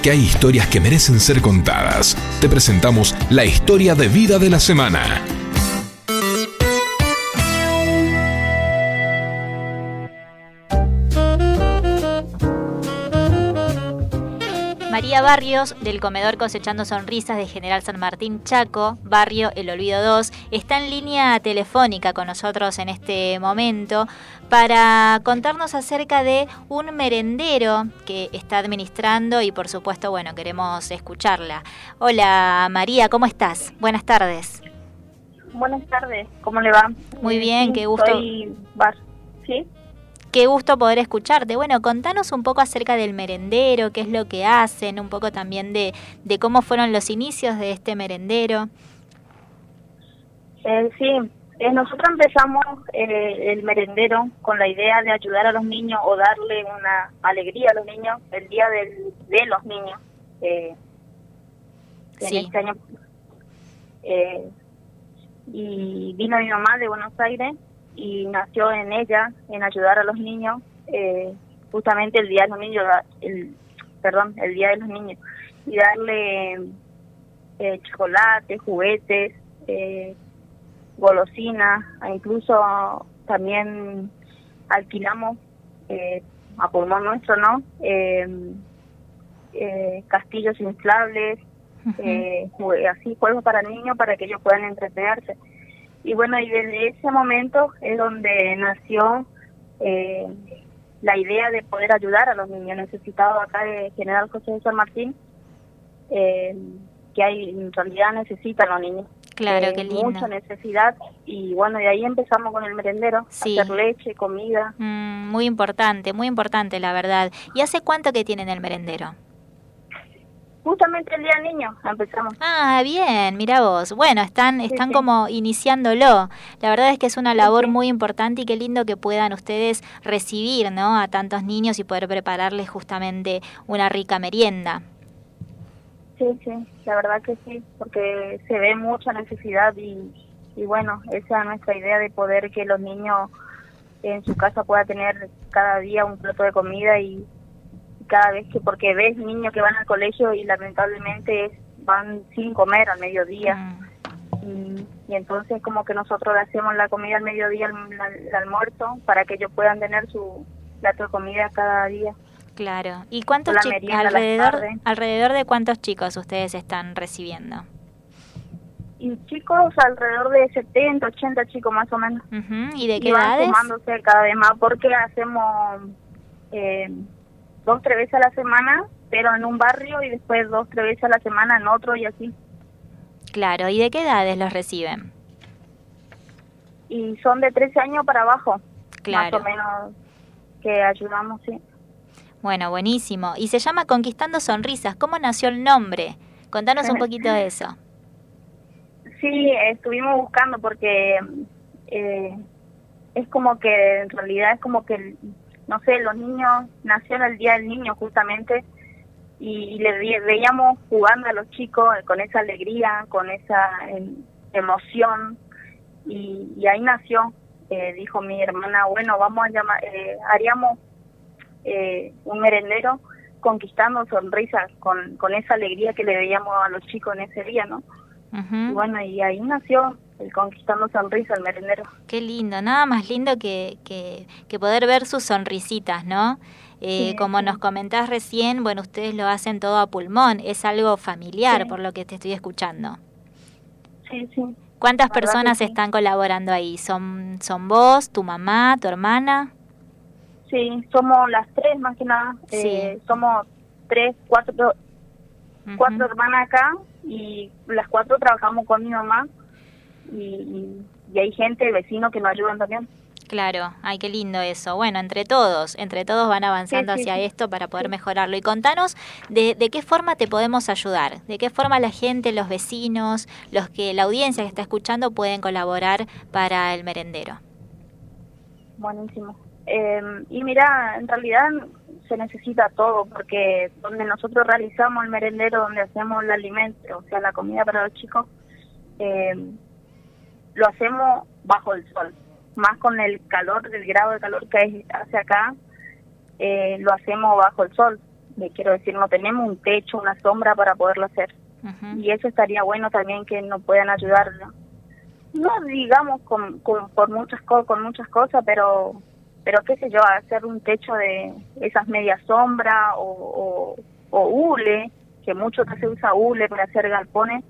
Speaker 11: Hay historias que merecen ser contadas. Te presentamos la historia de vida de la semana.
Speaker 1: María Barrios, del comedor Cosechando Sonrisas de General San Martín Chaco, barrio El Olvido 2, está en línea telefónica con nosotros en este momento para contarnos acerca de un merendero que está administrando y por supuesto, bueno, queremos escucharla. Hola María, ¿cómo estás? Buenas tardes.
Speaker 12: Buenas tardes, ¿cómo le va?
Speaker 1: Muy bien,
Speaker 12: Sí,
Speaker 1: qué gusto.
Speaker 12: Soy Bar, ¿sí?
Speaker 1: Qué gusto poder escucharte. Bueno, contanos un poco acerca del merendero, qué es lo que hacen, un poco también de, de cómo fueron los inicios de este merendero.
Speaker 12: Eh, sí, eh, nosotros empezamos eh, el merendero con la idea de ayudar a los niños o darle una alegría a los niños el día del- de los niños. eh, en este año. Eh, y vino mi mamá de Buenos Aires y nació en ella, en ayudar a los niños, eh, justamente el día de los niños, el, perdón, el día de los niños, y darle eh, chocolate, juguetes, eh, golosinas, incluso también alquilamos eh, a pulmón nuestro, ¿no? Eh, eh, castillos inflables, eh, así juegos para niños para que ellos puedan entretenerse. Y bueno, y desde ese momento es donde nació eh, la idea de poder ayudar a los niños necesitados acá de General José de San Martín, eh, que hay en realidad necesitan los niños.
Speaker 1: Claro,
Speaker 12: Eh,
Speaker 1: qué lindo.
Speaker 12: Mucha necesidad y bueno, de ahí empezamos con el merendero,
Speaker 1: Sí.
Speaker 12: hacer leche, comida.
Speaker 1: Mm, muy importante, muy importante la verdad. ¿Y hace cuánto que tienen el merendero?
Speaker 12: Justamente el día del niño empezamos.
Speaker 1: Ah, bien, mira vos. Bueno, están, están como iniciándolo. La verdad es que es una labor muy importante y qué lindo que puedan ustedes recibir, ¿no? A tantos niños y poder prepararles justamente una rica merienda.
Speaker 12: Sí, sí, la verdad que sí, porque se ve mucha necesidad y, y bueno, esa es nuestra idea de poder que los niños en su casa puedan tener cada día un plato de comida y cada vez que, porque ves niños que van al colegio y lamentablemente van sin comer al mediodía. Y, y entonces como que nosotros le hacemos la comida al mediodía, el, el almuerzo, para que ellos puedan tener su plato de comida cada día.
Speaker 1: Claro. ¿Y cuántos chicos, alrededor, alrededor de cuántos chicos ustedes están recibiendo?
Speaker 12: Y chicos, alrededor de 70, 80 chicos más o menos.
Speaker 1: ¿Y de qué
Speaker 12: y van
Speaker 1: edades?
Speaker 12: sumándose cada vez más porque hacemos eh, dos, tres veces a la semana, pero en un barrio y después dos, tres veces a la semana en otro y así.
Speaker 1: Claro, ¿y de qué edades los reciben?
Speaker 12: Y son de 13 años para abajo,
Speaker 1: Claro.
Speaker 12: más o menos, que ayudamos, sí.
Speaker 1: Bueno, buenísimo. Y se llama Conquistando Sonrisas. ¿Cómo nació el nombre? Contanos un poquito de eso.
Speaker 12: Sí, estuvimos buscando porque eh, es como que en realidad es como que, no sé, los niños, nació el Día del Niño justamente y, le ve- veíamos jugando a los chicos con esa alegría, con esa em, emoción y, y ahí nació, eh, dijo mi hermana, bueno, vamos a llamar, eh, haríamos eh, un merendero conquistando sonrisas con, con esa alegría que le veíamos a los chicos en ese día, ¿no? Y bueno, y ahí nació el Conquistando Sonrisa, el merendero.
Speaker 1: Qué lindo, nada más lindo que, que, que poder ver sus sonrisitas, ¿no? Eh,
Speaker 12: Sí,
Speaker 1: como nos comentás recién, bueno, ustedes lo hacen todo a pulmón, es algo familiar
Speaker 12: Sí.
Speaker 1: por lo que te estoy escuchando.
Speaker 12: Sí, sí.
Speaker 1: ¿Cuántas personas están colaborando ahí? ¿Son, ¿Son vos, tu mamá, tu hermana?
Speaker 12: Sí, somos las tres más que nada. Eh, somos tres, cuatro, cuatro hermanas acá y las cuatro trabajamos con mi mamá y, y, y hay gente, vecinos que nos ayudan también.
Speaker 1: Claro, ay, qué lindo eso. Bueno, entre todos, entre todos van avanzando
Speaker 12: Sí, sí,
Speaker 1: hacia
Speaker 12: sí.
Speaker 1: esto para poder mejorarlo. Y contanos de, de qué forma te podemos ayudar, de qué forma la gente, los vecinos, los que la audiencia que está escuchando pueden colaborar para el merendero.
Speaker 12: Buenísimo. Eh, y mira, en realidad se necesita todo porque donde nosotros realizamos el merendero, donde hacemos el alimento, o sea, la comida para los chicos, eh, lo hacemos bajo el sol, más con el calor, del grado de calor que hace acá, eh, lo hacemos bajo el sol. Le quiero decir, no tenemos un techo, una sombra para poderlo hacer. Y eso estaría bueno también que nos puedan ayudar, ¿no? no digamos con, con, por muchas co- con muchas cosas, pero pero qué sé yo, hacer un techo de esas medias sombras o, o, o hule, que mucho que se usa hule para hacer galpones,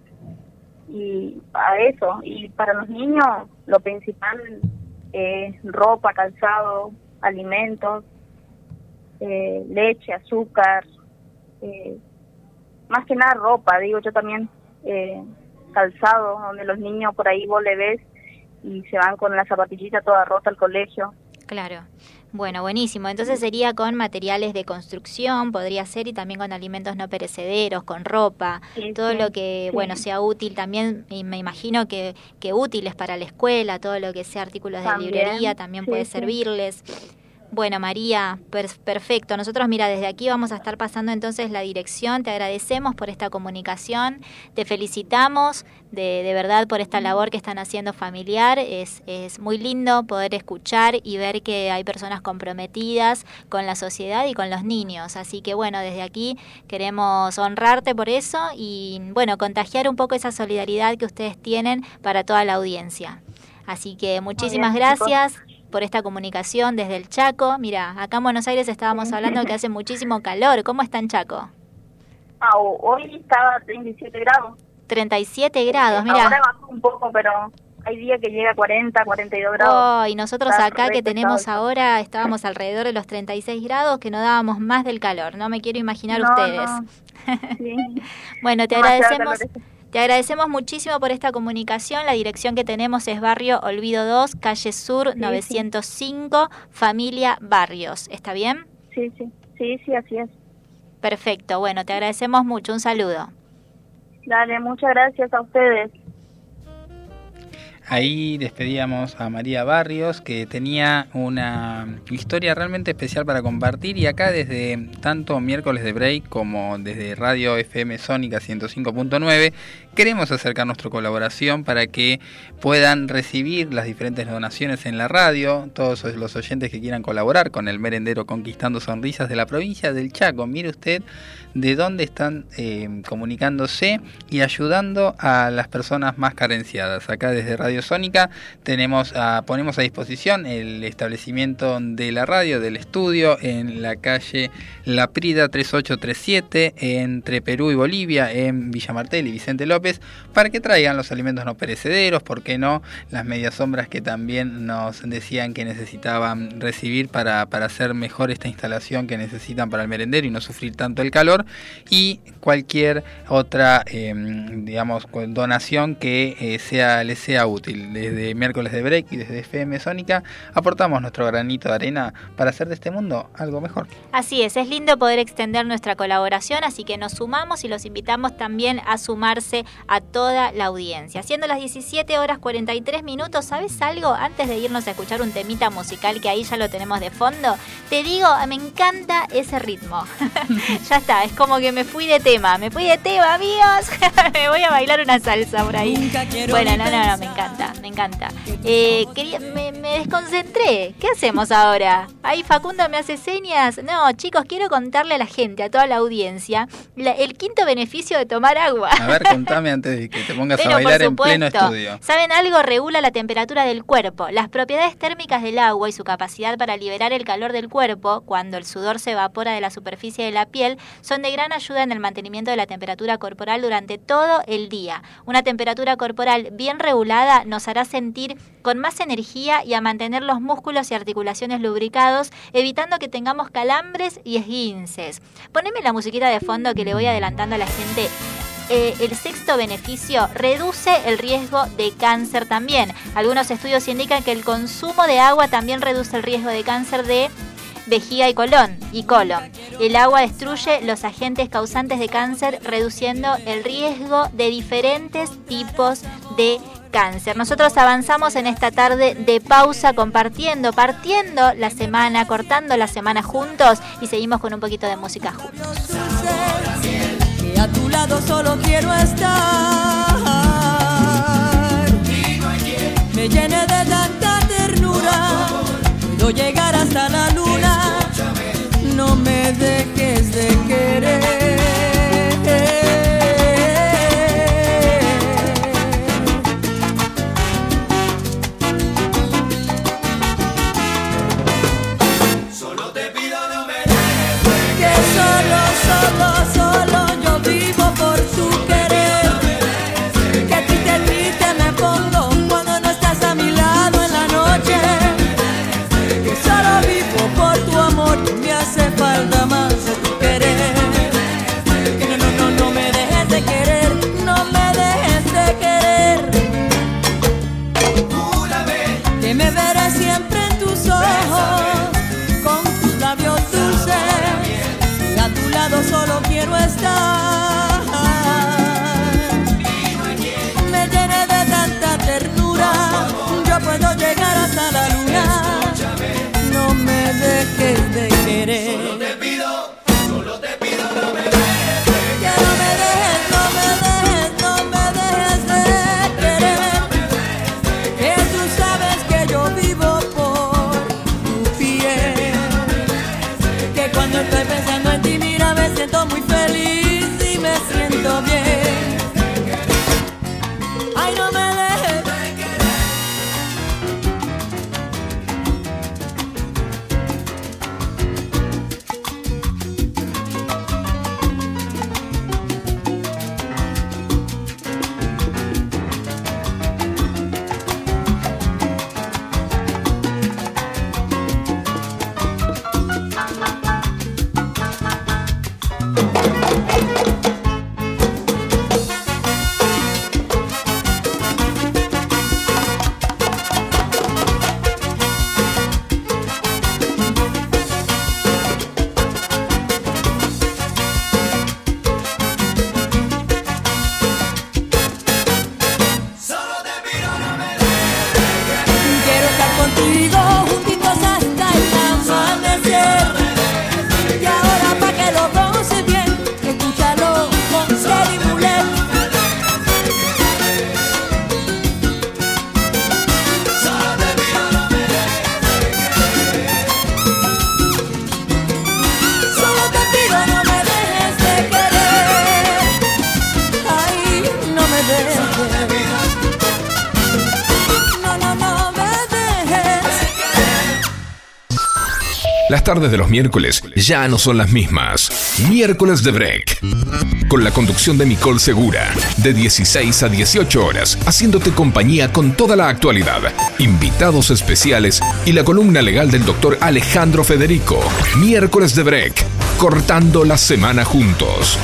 Speaker 12: y a eso. Y para los niños, lo principal es ropa, calzado, alimentos, eh, leche, azúcar, eh, más que nada ropa, digo yo también, eh, calzado, donde los niños por ahí vos le ves y se van con la zapatillita toda rota al colegio.
Speaker 1: Claro. Bueno, buenísimo. Entonces sería con materiales de construcción, podría ser, y también con alimentos no perecederos, con ropa,
Speaker 12: Sí,
Speaker 1: todo
Speaker 12: sí,
Speaker 1: lo que,
Speaker 12: sí.
Speaker 1: bueno, sea útil. También y me imagino que, que útiles para la escuela, todo lo que sea artículos de librería también puede servirles. Bueno, María, per- perfecto. Nosotros, mira, desde aquí vamos a estar pasando entonces la dirección. Te agradecemos por esta comunicación. Te felicitamos de, de verdad por esta labor que están haciendo familiar. Es, es muy lindo poder escuchar y ver que hay personas comprometidas con la sociedad y con los niños. Así que, bueno, desde aquí queremos honrarte por eso y, bueno, contagiar un poco esa solidaridad que ustedes tienen para toda la audiencia. Así que muchísimas
Speaker 12: bien, chicos.
Speaker 1: Por esta comunicación desde el Chaco. Mira, acá en Buenos Aires estábamos hablando que hace muchísimo calor. ¿Cómo está en Chaco?
Speaker 12: Ah, hoy estaba a 37 grados.
Speaker 1: 37 grados,
Speaker 12: Ahora
Speaker 1: mira.
Speaker 12: bajó un poco, pero hay días que llega a 40, 42 grados.
Speaker 1: Oh, y nosotros
Speaker 12: Está
Speaker 1: acá que tenemos ahora estábamos alrededor de los 36 grados que no dábamos más del calor. No me quiero imaginar
Speaker 12: No,
Speaker 1: ustedes.
Speaker 12: no. Sí.
Speaker 1: Bueno, te
Speaker 12: Demasiado
Speaker 1: agradecemos.
Speaker 12: calor.
Speaker 1: Te agradecemos muchísimo por esta comunicación. La dirección que tenemos es Barrio Olvido 2, Calle Sur
Speaker 12: sí.
Speaker 1: 905, Familia Barrios. ¿Está bien?
Speaker 12: Sí, sí, sí, sí, así es.
Speaker 1: Perfecto, bueno, te agradecemos mucho, un saludo.
Speaker 12: Dale, muchas gracias a ustedes.
Speaker 2: Ahí despedíamos a María Barrios, que tenía una historia realmente especial para compartir. Y acá, desde tanto miércoles de break como desde Radio FM Sónica 105.9, queremos acercar nuestra colaboración para que puedan recibir las diferentes donaciones en la radio. Todos los oyentes que quieran colaborar con el merendero Conquistando Sonrisas de la provincia del Chaco. Mire usted de dónde están eh, comunicándose y ayudando a las personas más carenciadas. Acá desde Radio Sónica tenemos ponemos a disposición el establecimiento de la radio, del estudio, en la calle La Prida 3837, entre Perú y Bolivia, en Villa Martel y Vicente López, para que traigan los alimentos no perecederos, ¿por qué no? Las medias sombras que también nos decían que necesitaban recibir para, para hacer mejor esta instalación que necesitan para el merendero y no sufrir tanto el calor y cualquier otra eh, digamos donación que eh, sea les sea útil desde miércoles de break y desde FM Sónica aportamos nuestro granito de arena para hacer de este mundo algo mejor
Speaker 1: Así es, es lindo poder extender nuestra colaboración, así que nos sumamos y los invitamos también a sumarse a toda la audiencia. Siendo las 17 horas 43 minutos, ¿sabes algo? Antes de irnos a escuchar un temita musical que ahí ya lo tenemos de fondo, te digo, me encanta ese ritmo. ya está, es como que me fui de tema, me fui de tema, amigos. me voy a bailar una salsa por ahí. Bueno, no, no, no, me encanta, me encanta. Eh, quería, me, me desconcentré. ¿Qué hacemos ahora? Ahí Facundo me hace señas. No, chicos, quiero contarle a la gente, a toda la audiencia, la- el quinto beneficio de tomar agua.
Speaker 2: a ver contame antes de que te pongas
Speaker 1: Pero
Speaker 2: a bailar en pleno estudio
Speaker 1: ¿Saben algo? Regula la temperatura del cuerpo. Las propiedades térmicas del agua y su capacidad para liberar el calor del cuerpo cuando el sudor se evapora de la superficie de la piel son de gran ayuda en el mantenimiento de la temperatura corporal durante todo el día. Una temperatura corporal bien regulada nos hará sentir con más energía y a mantener los músculos y articulaciones lubricados, evitando que tengamos calambres y esguinces. Poneme la musiquita de fondo que le voy adelantando a la gente eh, el sexto beneficio reduce el riesgo de cáncer también. Algunos estudios indican que el consumo de agua también reduce el riesgo de cáncer de vejiga y colon y colon. El agua destruye los agentes causantes de cáncer, reduciendo el riesgo de diferentes tipos de cáncer. Nosotros avanzamos en esta tarde de pausa compartiendo, partiendo la semana, cortando la semana juntos y seguimos con un poquito de música juntos.
Speaker 10: que a tu lado solo quiero estar. Me llene de tanta ternura, puedo llegar hasta la luna. No me dejes de querer.
Speaker 3: Las tardes de los miércoles ya no son las mismas. Miércoles de Break. Con la conducción de Nicole Segura. De 16 a 18 horas. Haciéndote compañía con toda la actualidad. Invitados especiales y la columna legal del doctor Alejandro Federico. Miércoles de Break. Cortando la semana juntos.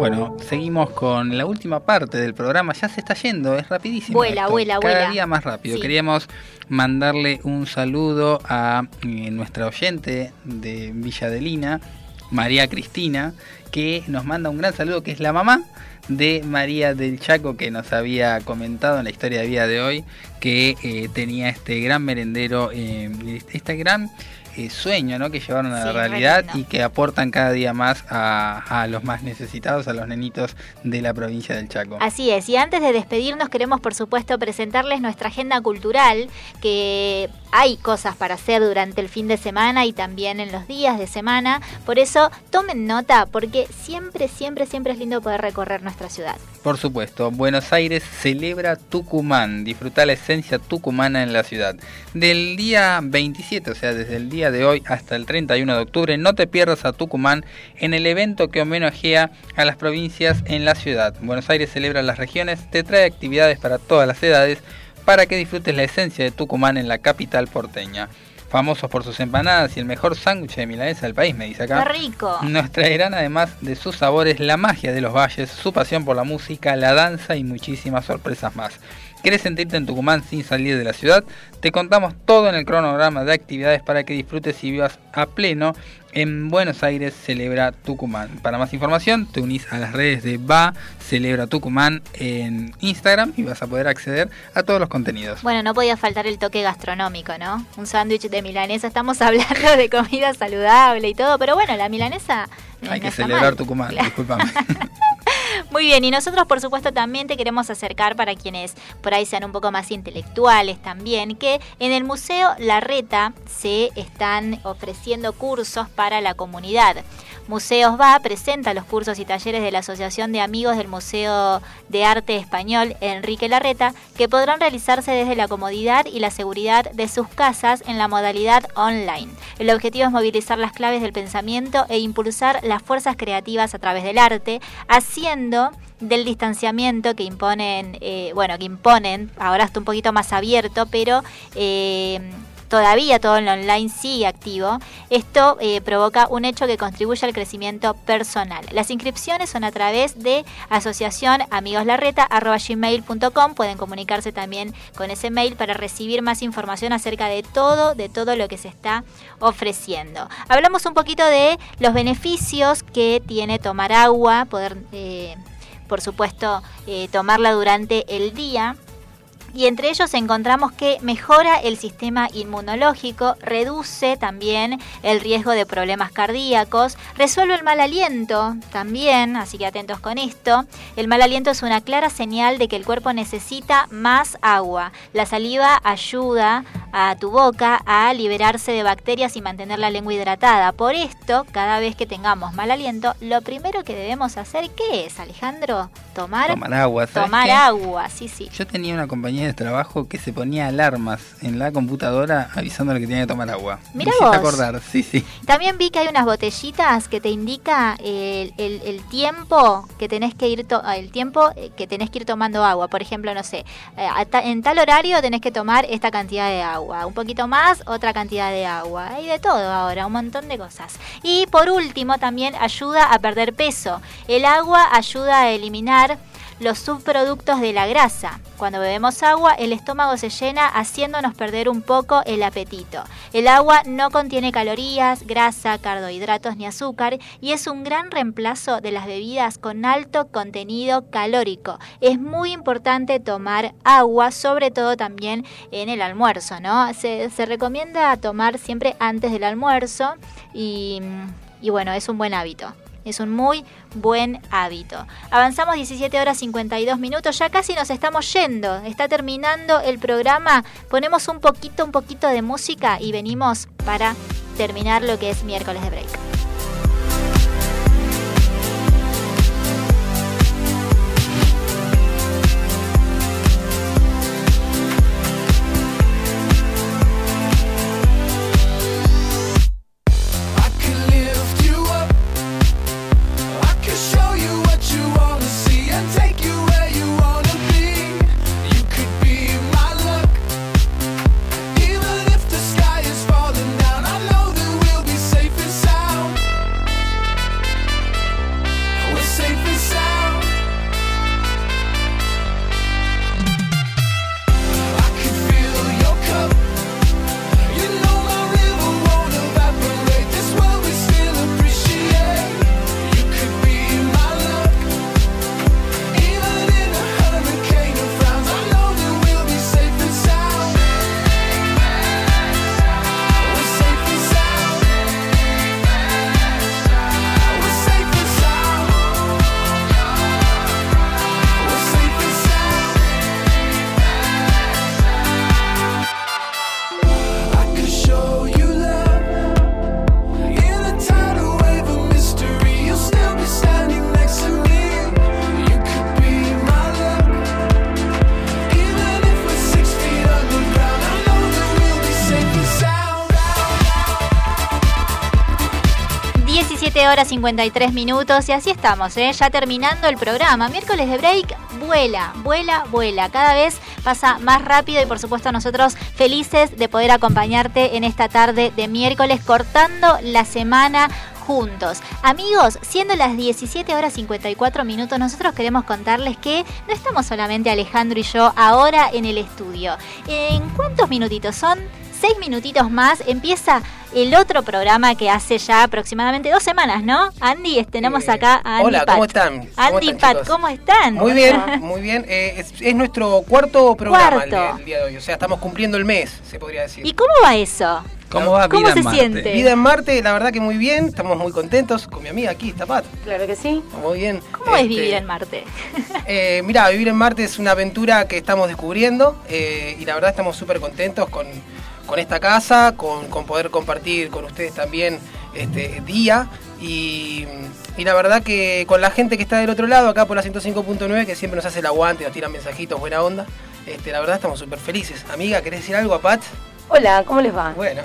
Speaker 2: Bueno, seguimos con la última parte del programa. Ya se está yendo, es rapidísimo.
Speaker 1: Vuela,
Speaker 2: esto.
Speaker 1: vuela,
Speaker 2: Cada
Speaker 1: vuela.
Speaker 2: día más rápido.
Speaker 1: Sí.
Speaker 2: Queríamos mandarle un saludo a eh, nuestra oyente de Villa Adelina, María Cristina, que nos manda un gran saludo, que es la mamá de María del Chaco, que nos había comentado en la historia de vida de hoy, que eh, tenía este gran merendero, eh, este gran eh, sueño ¿no? que llevaron a
Speaker 1: Sí,
Speaker 2: la
Speaker 1: re
Speaker 2: realidad y que aportan cada día más a, a los más necesitados, a los nenitos de la provincia del Chaco.
Speaker 1: Así es, y antes de despedirnos queremos por supuesto presentarles nuestra agenda cultural, que hay cosas para hacer durante el fin de semana y también en los días de semana, por eso tomen nota porque siempre, siempre, siempre es lindo poder recorrer nuestra ciudad.
Speaker 2: Por supuesto, Buenos Aires celebra Tucumán, disfruta la esencia tucumana en la ciudad. Del día 27, o sea, desde el día de hoy hasta el 31 de octubre, no te pierdas a Tucumán en el evento que homenajea a las provincias en la ciudad. Buenos Aires celebra las regiones, te trae actividades para todas las edades para que disfrutes la esencia de Tucumán en la capital porteña. Famosos por sus empanadas y el mejor sándwich de milanesa del país, me dice acá.
Speaker 1: ¡Qué rico!
Speaker 2: Nos traerán además de sus sabores la magia de los valles, su pasión por la música, la danza y muchísimas sorpresas más. ¿Querés sentirte en Tucumán sin salir de la ciudad? Te contamos todo en el cronograma de actividades para que disfrutes y vivas a pleno en Buenos Aires Celebra Tucumán. Para más información te unís a las redes de Va Celebra Tucumán en Instagram y vas a poder acceder a todos los contenidos.
Speaker 1: Bueno, no podía faltar el toque gastronómico, ¿no? Un sándwich de milanesa, estamos hablando de comida saludable y todo, pero bueno, la milanesa...
Speaker 2: Hay que celebrar
Speaker 1: mal.
Speaker 2: Tucumán,
Speaker 1: Claro.
Speaker 2: discúlpame.
Speaker 1: Muy bien, y nosotros por supuesto también te queremos acercar para quienes por ahí sean un poco más intelectuales también, que en el Museo La Reta se están ofreciendo cursos para la comunidad. Museos Va presenta los cursos y talleres de la Asociación de Amigos del Museo de Arte Español Enrique Larreta, que podrán realizarse desde la comodidad y la seguridad de sus casas en la modalidad online. El objetivo es movilizar las claves del pensamiento e impulsar las fuerzas creativas a través del arte, haciendo del distanciamiento que imponen, eh, bueno, que imponen, ahora está un poquito más abierto, pero eh, todavía todo en online sigue activo. Esto eh, provoca un hecho que contribuye al crecimiento personal. Las inscripciones son a través de asociación amigoslarreta.gmail.com. Pueden comunicarse también con ese mail para recibir más información acerca de todo, de todo lo que se está ofreciendo. Hablamos un poquito de los beneficios que tiene tomar agua, poder, eh, por supuesto, eh, tomarla durante el día. Y entre ellos encontramos que mejora el sistema inmunológico, reduce también el riesgo de problemas cardíacos, resuelve el mal aliento también, así que atentos con esto. El mal aliento es una clara señal de que el cuerpo necesita más agua. La saliva ayuda a tu boca a liberarse de bacterias y mantener la lengua hidratada. Por esto, cada vez que tengamos mal aliento, lo primero que debemos hacer, ¿qué es, Alejandro? Tomar,
Speaker 2: Tomar agua, ¿sabes
Speaker 1: tomar
Speaker 2: qué?
Speaker 1: agua, sí, sí.
Speaker 2: Yo tenía una compañía de trabajo que se ponía alarmas en la computadora avisándole que tenía que tomar agua. Hiciste
Speaker 1: vos.
Speaker 2: acordar, sí, sí.
Speaker 1: También vi que hay unas botellitas que te indica el, el- el tiempo que tenés que ir to- el tiempo eh, que tenés que ir tomando agua. Por ejemplo, no sé, eh, en tal horario tenés que tomar esta cantidad de agua, un poquito más, otra cantidad de agua. Hay de todo ahora, un montón de cosas. Y por último, también ayuda a perder peso. El agua ayuda a eliminar los subproductos de la grasa. Cuando bebemos agua, el estómago se llena haciéndonos perder un poco el apetito. El agua no contiene calorías, grasa, carbohidratos ni azúcar y es un gran reemplazo de las bebidas con alto contenido calórico. Es muy importante tomar agua, sobre todo también en el almuerzo, ¿no? Se, recomienda tomar siempre antes del almuerzo y bueno, es un buen hábito. Es un muy buen hábito. Avanzamos 17 horas 52 minutos, ya casi nos estamos yendo. Está terminando el programa. Ponemos un poquito, un poquito de música y venimos para terminar lo que es miércoles de break. 53 minutos y así estamos, ¿eh? ya terminando el programa. Miércoles de break, vuela, vuela, vuela. Cada vez pasa más rápido y por supuesto nosotros felices de poder acompañarte en esta tarde de miércoles cortando la semana juntos. Amigos, siendo las 17 horas 54 minutos, nosotros queremos contarles que no estamos solamente Alejandro y yo ahora en el estudio. ¿En cuántos minutitos son? Seis minutitos más empieza el otro programa que hace ya aproximadamente dos semanas, ¿no? Andy, tenemos acá a Andy
Speaker 13: Hola,
Speaker 1: Pat.
Speaker 13: ¿cómo están? ¿Cómo
Speaker 1: Andy
Speaker 13: están,
Speaker 1: Pat? ¿cómo están?
Speaker 13: Muy bien, muy bien. Eh, es, es nuestro cuarto programa el,
Speaker 1: Cuarto.
Speaker 13: el día de hoy. O sea, estamos cumpliendo el mes, se podría decir.
Speaker 1: ¿Y cómo va eso?
Speaker 2: ¿Cómo va
Speaker 1: ¿Cómo
Speaker 2: Vida
Speaker 1: se
Speaker 2: en Marte?
Speaker 1: siente?
Speaker 13: Vida en Marte, la verdad que muy bien. Estamos muy contentos con mi amiga aquí, está Pat.
Speaker 14: Claro que sí.
Speaker 13: Muy bien.
Speaker 1: ¿Cómo es
Speaker 13: Este,
Speaker 1: vivir en Marte?
Speaker 13: Eh, mira, vivir en Marte es una aventura que estamos descubriendo eh, y la verdad estamos súper contentos con, con esta casa, con, con poder compartir con ustedes también este día y, y la verdad que con la gente que está del otro lado, acá por la 105.9, que siempre nos hace el aguante, nos tiran mensajitos, buena onda, este, la verdad estamos súper felices. Amiga, ¿querés decir algo a Pat?
Speaker 14: Hola, ¿cómo les va?
Speaker 13: Bueno,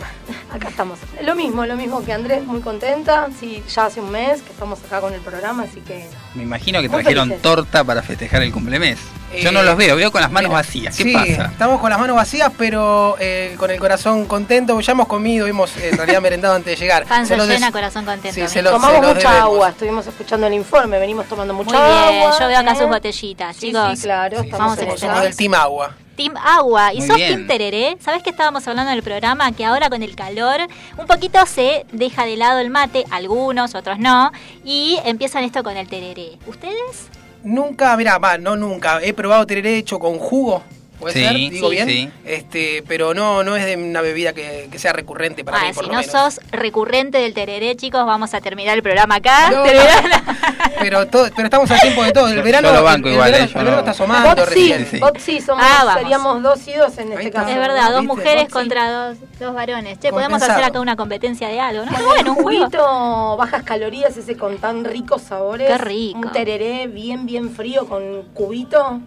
Speaker 14: Acá estamos. Lo mismo, lo mismo que Andrés, muy contenta. Sí, ya hace un mes que estamos acá con el programa, así que
Speaker 2: Me imagino que trajeron
Speaker 14: felices.
Speaker 2: torta para festejar el cumplemes. Yo
Speaker 13: Eh,
Speaker 2: no los veo, veo con las manos
Speaker 13: mira,
Speaker 2: vacías. ¿Qué
Speaker 13: sí,
Speaker 2: pasa?
Speaker 13: Estamos con las manos vacías, pero eh, con el corazón contento. Ya hemos comido, hemos eh, en realidad merendado antes de llegar.
Speaker 1: Panza
Speaker 13: Se los des-
Speaker 1: llena, corazón contento.
Speaker 13: Sí, se lo-
Speaker 14: tomamos
Speaker 13: los
Speaker 14: mucha
Speaker 13: debemos.
Speaker 14: agua. Estuvimos escuchando el informe, venimos tomando mucha
Speaker 1: Muy bien,
Speaker 14: agua.
Speaker 1: yo veo acá
Speaker 14: ¿eh?
Speaker 1: sus botellitas,
Speaker 14: Sí,
Speaker 1: chicos.
Speaker 14: sí, claro,
Speaker 13: Sí,
Speaker 14: estamos
Speaker 1: Vamos
Speaker 14: en
Speaker 13: del Team Agua.
Speaker 1: Team Agua. ¿Y
Speaker 2: Muy
Speaker 1: sos
Speaker 2: bien.
Speaker 1: Team Tereré? ¿Sabés que estábamos hablando en el programa? Que ahora con el calor un poquito se deja de lado el mate, algunos, otros no, y empiezan esto con el tereré. ¿Ustedes?
Speaker 13: Nunca, mira, va, no nunca. He probado tereré hecho con jugo. ¿Puede
Speaker 2: Sí,
Speaker 13: ser? ¿Digo
Speaker 2: sí,
Speaker 13: bien?
Speaker 2: sí.
Speaker 13: Este, pero no, no es de una bebida que, que sea recurrente para
Speaker 1: Ah,
Speaker 13: mí, por
Speaker 1: si
Speaker 13: lo
Speaker 1: no
Speaker 13: menos.
Speaker 1: sos recurrente del tereré, chicos, vamos a terminar el programa acá.
Speaker 13: No, Pero, todo, pero estamos a tiempo de todo. El verano,
Speaker 2: yo lo banco
Speaker 13: el, el
Speaker 2: igual,
Speaker 13: verano,
Speaker 2: eh,
Speaker 13: el verano
Speaker 2: no-
Speaker 13: está asomando recién.
Speaker 14: sí, somos,
Speaker 1: Ah,
Speaker 14: seríamos dos y dos en este caso.
Speaker 1: Es verdad, dos
Speaker 14: ¿Viste?
Speaker 1: mujeres contra dos, dos varones. Che, podemos hacer acá una competencia de algo, ¿no?
Speaker 14: Bueno,
Speaker 1: bueno,
Speaker 14: un juguito, bajas calorías, ese con tan ricos sabores.
Speaker 1: Qué rico.
Speaker 14: Un tereré bien, bien frío con cubito.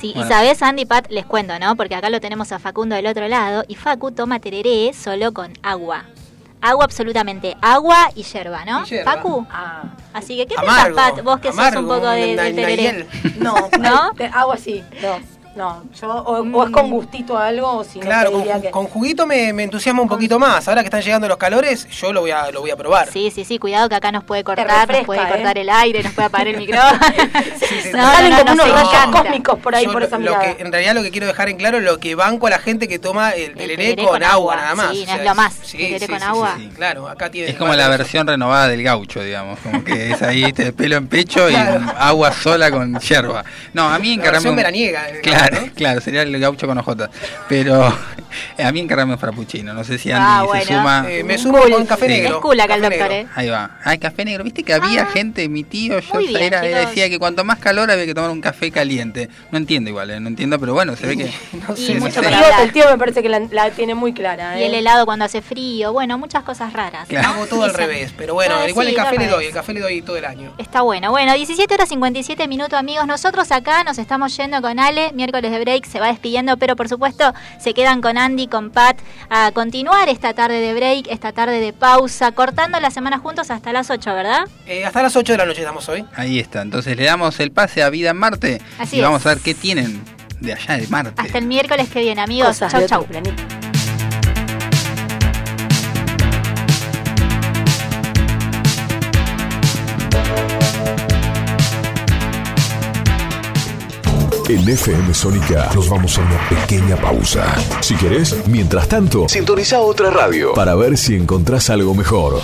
Speaker 1: Sí,
Speaker 2: Bueno.
Speaker 1: y sabes, Andy Pat, les cuento, ¿no? Porque acá lo tenemos a Facundo del otro lado y Facu toma tereré solo con agua. Agua absolutamente, agua y yerba, ¿no?
Speaker 13: Y yerba.
Speaker 1: Facu.
Speaker 14: Ah,
Speaker 1: Así que, ¿qué
Speaker 13: Amargo,
Speaker 1: pensás, Pat? Vos que sos un poco de, tereré.
Speaker 14: No,
Speaker 1: ¿No?
Speaker 14: te- agua sí. No. No, yo o, o es con gustito algo o si no
Speaker 13: Claro,
Speaker 14: te
Speaker 13: con,
Speaker 14: diría que...
Speaker 13: con juguito me, me entusiasma un poquito más. Ahora que están llegando los calores, yo lo voy a, lo voy a probar.
Speaker 1: Sí, sí, sí, cuidado que acá nos puede cortar,
Speaker 14: refresca,
Speaker 1: nos puede
Speaker 14: ¿eh?
Speaker 1: cortar el aire, nos puede apagar el micrófono. no,
Speaker 14: Salen
Speaker 1: no,
Speaker 14: como
Speaker 1: no,
Speaker 14: unos
Speaker 1: nos
Speaker 14: rayos cósmicos por ahí
Speaker 13: Yo
Speaker 14: por esa
Speaker 13: lo
Speaker 14: mirada.
Speaker 13: que, en realidad lo que quiero dejar en claro es lo que banco a la gente que toma el, tereré
Speaker 1: tereré
Speaker 13: con, agua,
Speaker 1: agua,
Speaker 13: nada más.
Speaker 1: sí, no es lo más, tereré con agua.
Speaker 13: Claro, acá tiene
Speaker 2: Es como la versión renovada del gaucho, digamos, como que es ahí este, pelo en pecho y agua sola con yerba. No, a mí un-
Speaker 13: veraniega, eh,
Speaker 2: Claro,
Speaker 13: ¿no?
Speaker 2: claro, sería el gaucho con ojota. Pero a mí encargarme un frappuccino, no sé si Andy
Speaker 1: Ah,
Speaker 2: se suma.
Speaker 13: Eh, me sumo con café
Speaker 2: Sí.
Speaker 13: negro.
Speaker 1: Es cool acá el
Speaker 13: Café
Speaker 1: doctor,
Speaker 13: negro.
Speaker 1: ¿eh?
Speaker 2: Ahí va. Ay, café negro. Viste que había gente, mi tío, yo
Speaker 1: bien,
Speaker 2: era- decía que cuanto más calor había que tomar un café caliente. No entiendo igual, eh, no entiendo, pero bueno, se ve que.
Speaker 13: No
Speaker 1: Y
Speaker 13: sé, no
Speaker 1: mucho
Speaker 13: sé.
Speaker 14: El tío,
Speaker 1: hablar.
Speaker 14: el tío me parece que la, la tiene muy clara.
Speaker 1: Y
Speaker 14: ¿eh?
Speaker 1: el helado cuando hace frío, bueno, muchas cosas raras.
Speaker 2: Claro.
Speaker 1: ¿no?
Speaker 13: Hago todo al revés, pero bueno,
Speaker 1: Ah,
Speaker 13: igual
Speaker 1: sí,
Speaker 13: el café le doy, el café le doy todo el año.
Speaker 1: Está bueno. Bueno, 17 horas 57 minutos, amigos. Nosotros acá nos estamos yendo con Ale. Miércoles de break se va despidiendo, pero por supuesto se quedan con Andy, con Pat, a continuar esta tarde de break, esta tarde de pausa, cortando la semana juntos hasta las 8, ¿verdad?
Speaker 13: Eh, hasta las 8 de la noche estamos hoy.
Speaker 2: Ahí está. Entonces le damos el pase a Vida en Marte
Speaker 1: Así
Speaker 2: y vamos a ver qué tienen de allá de Marte.
Speaker 1: Hasta el miércoles que viene, amigos.
Speaker 14: Cosas
Speaker 1: chau, chau.
Speaker 14: planeta.
Speaker 7: En FM Sónica nos vamos a una pequeña pausa. Si querés, mientras tanto,
Speaker 8: Sintoniza otra radio para ver si encontrás algo mejor.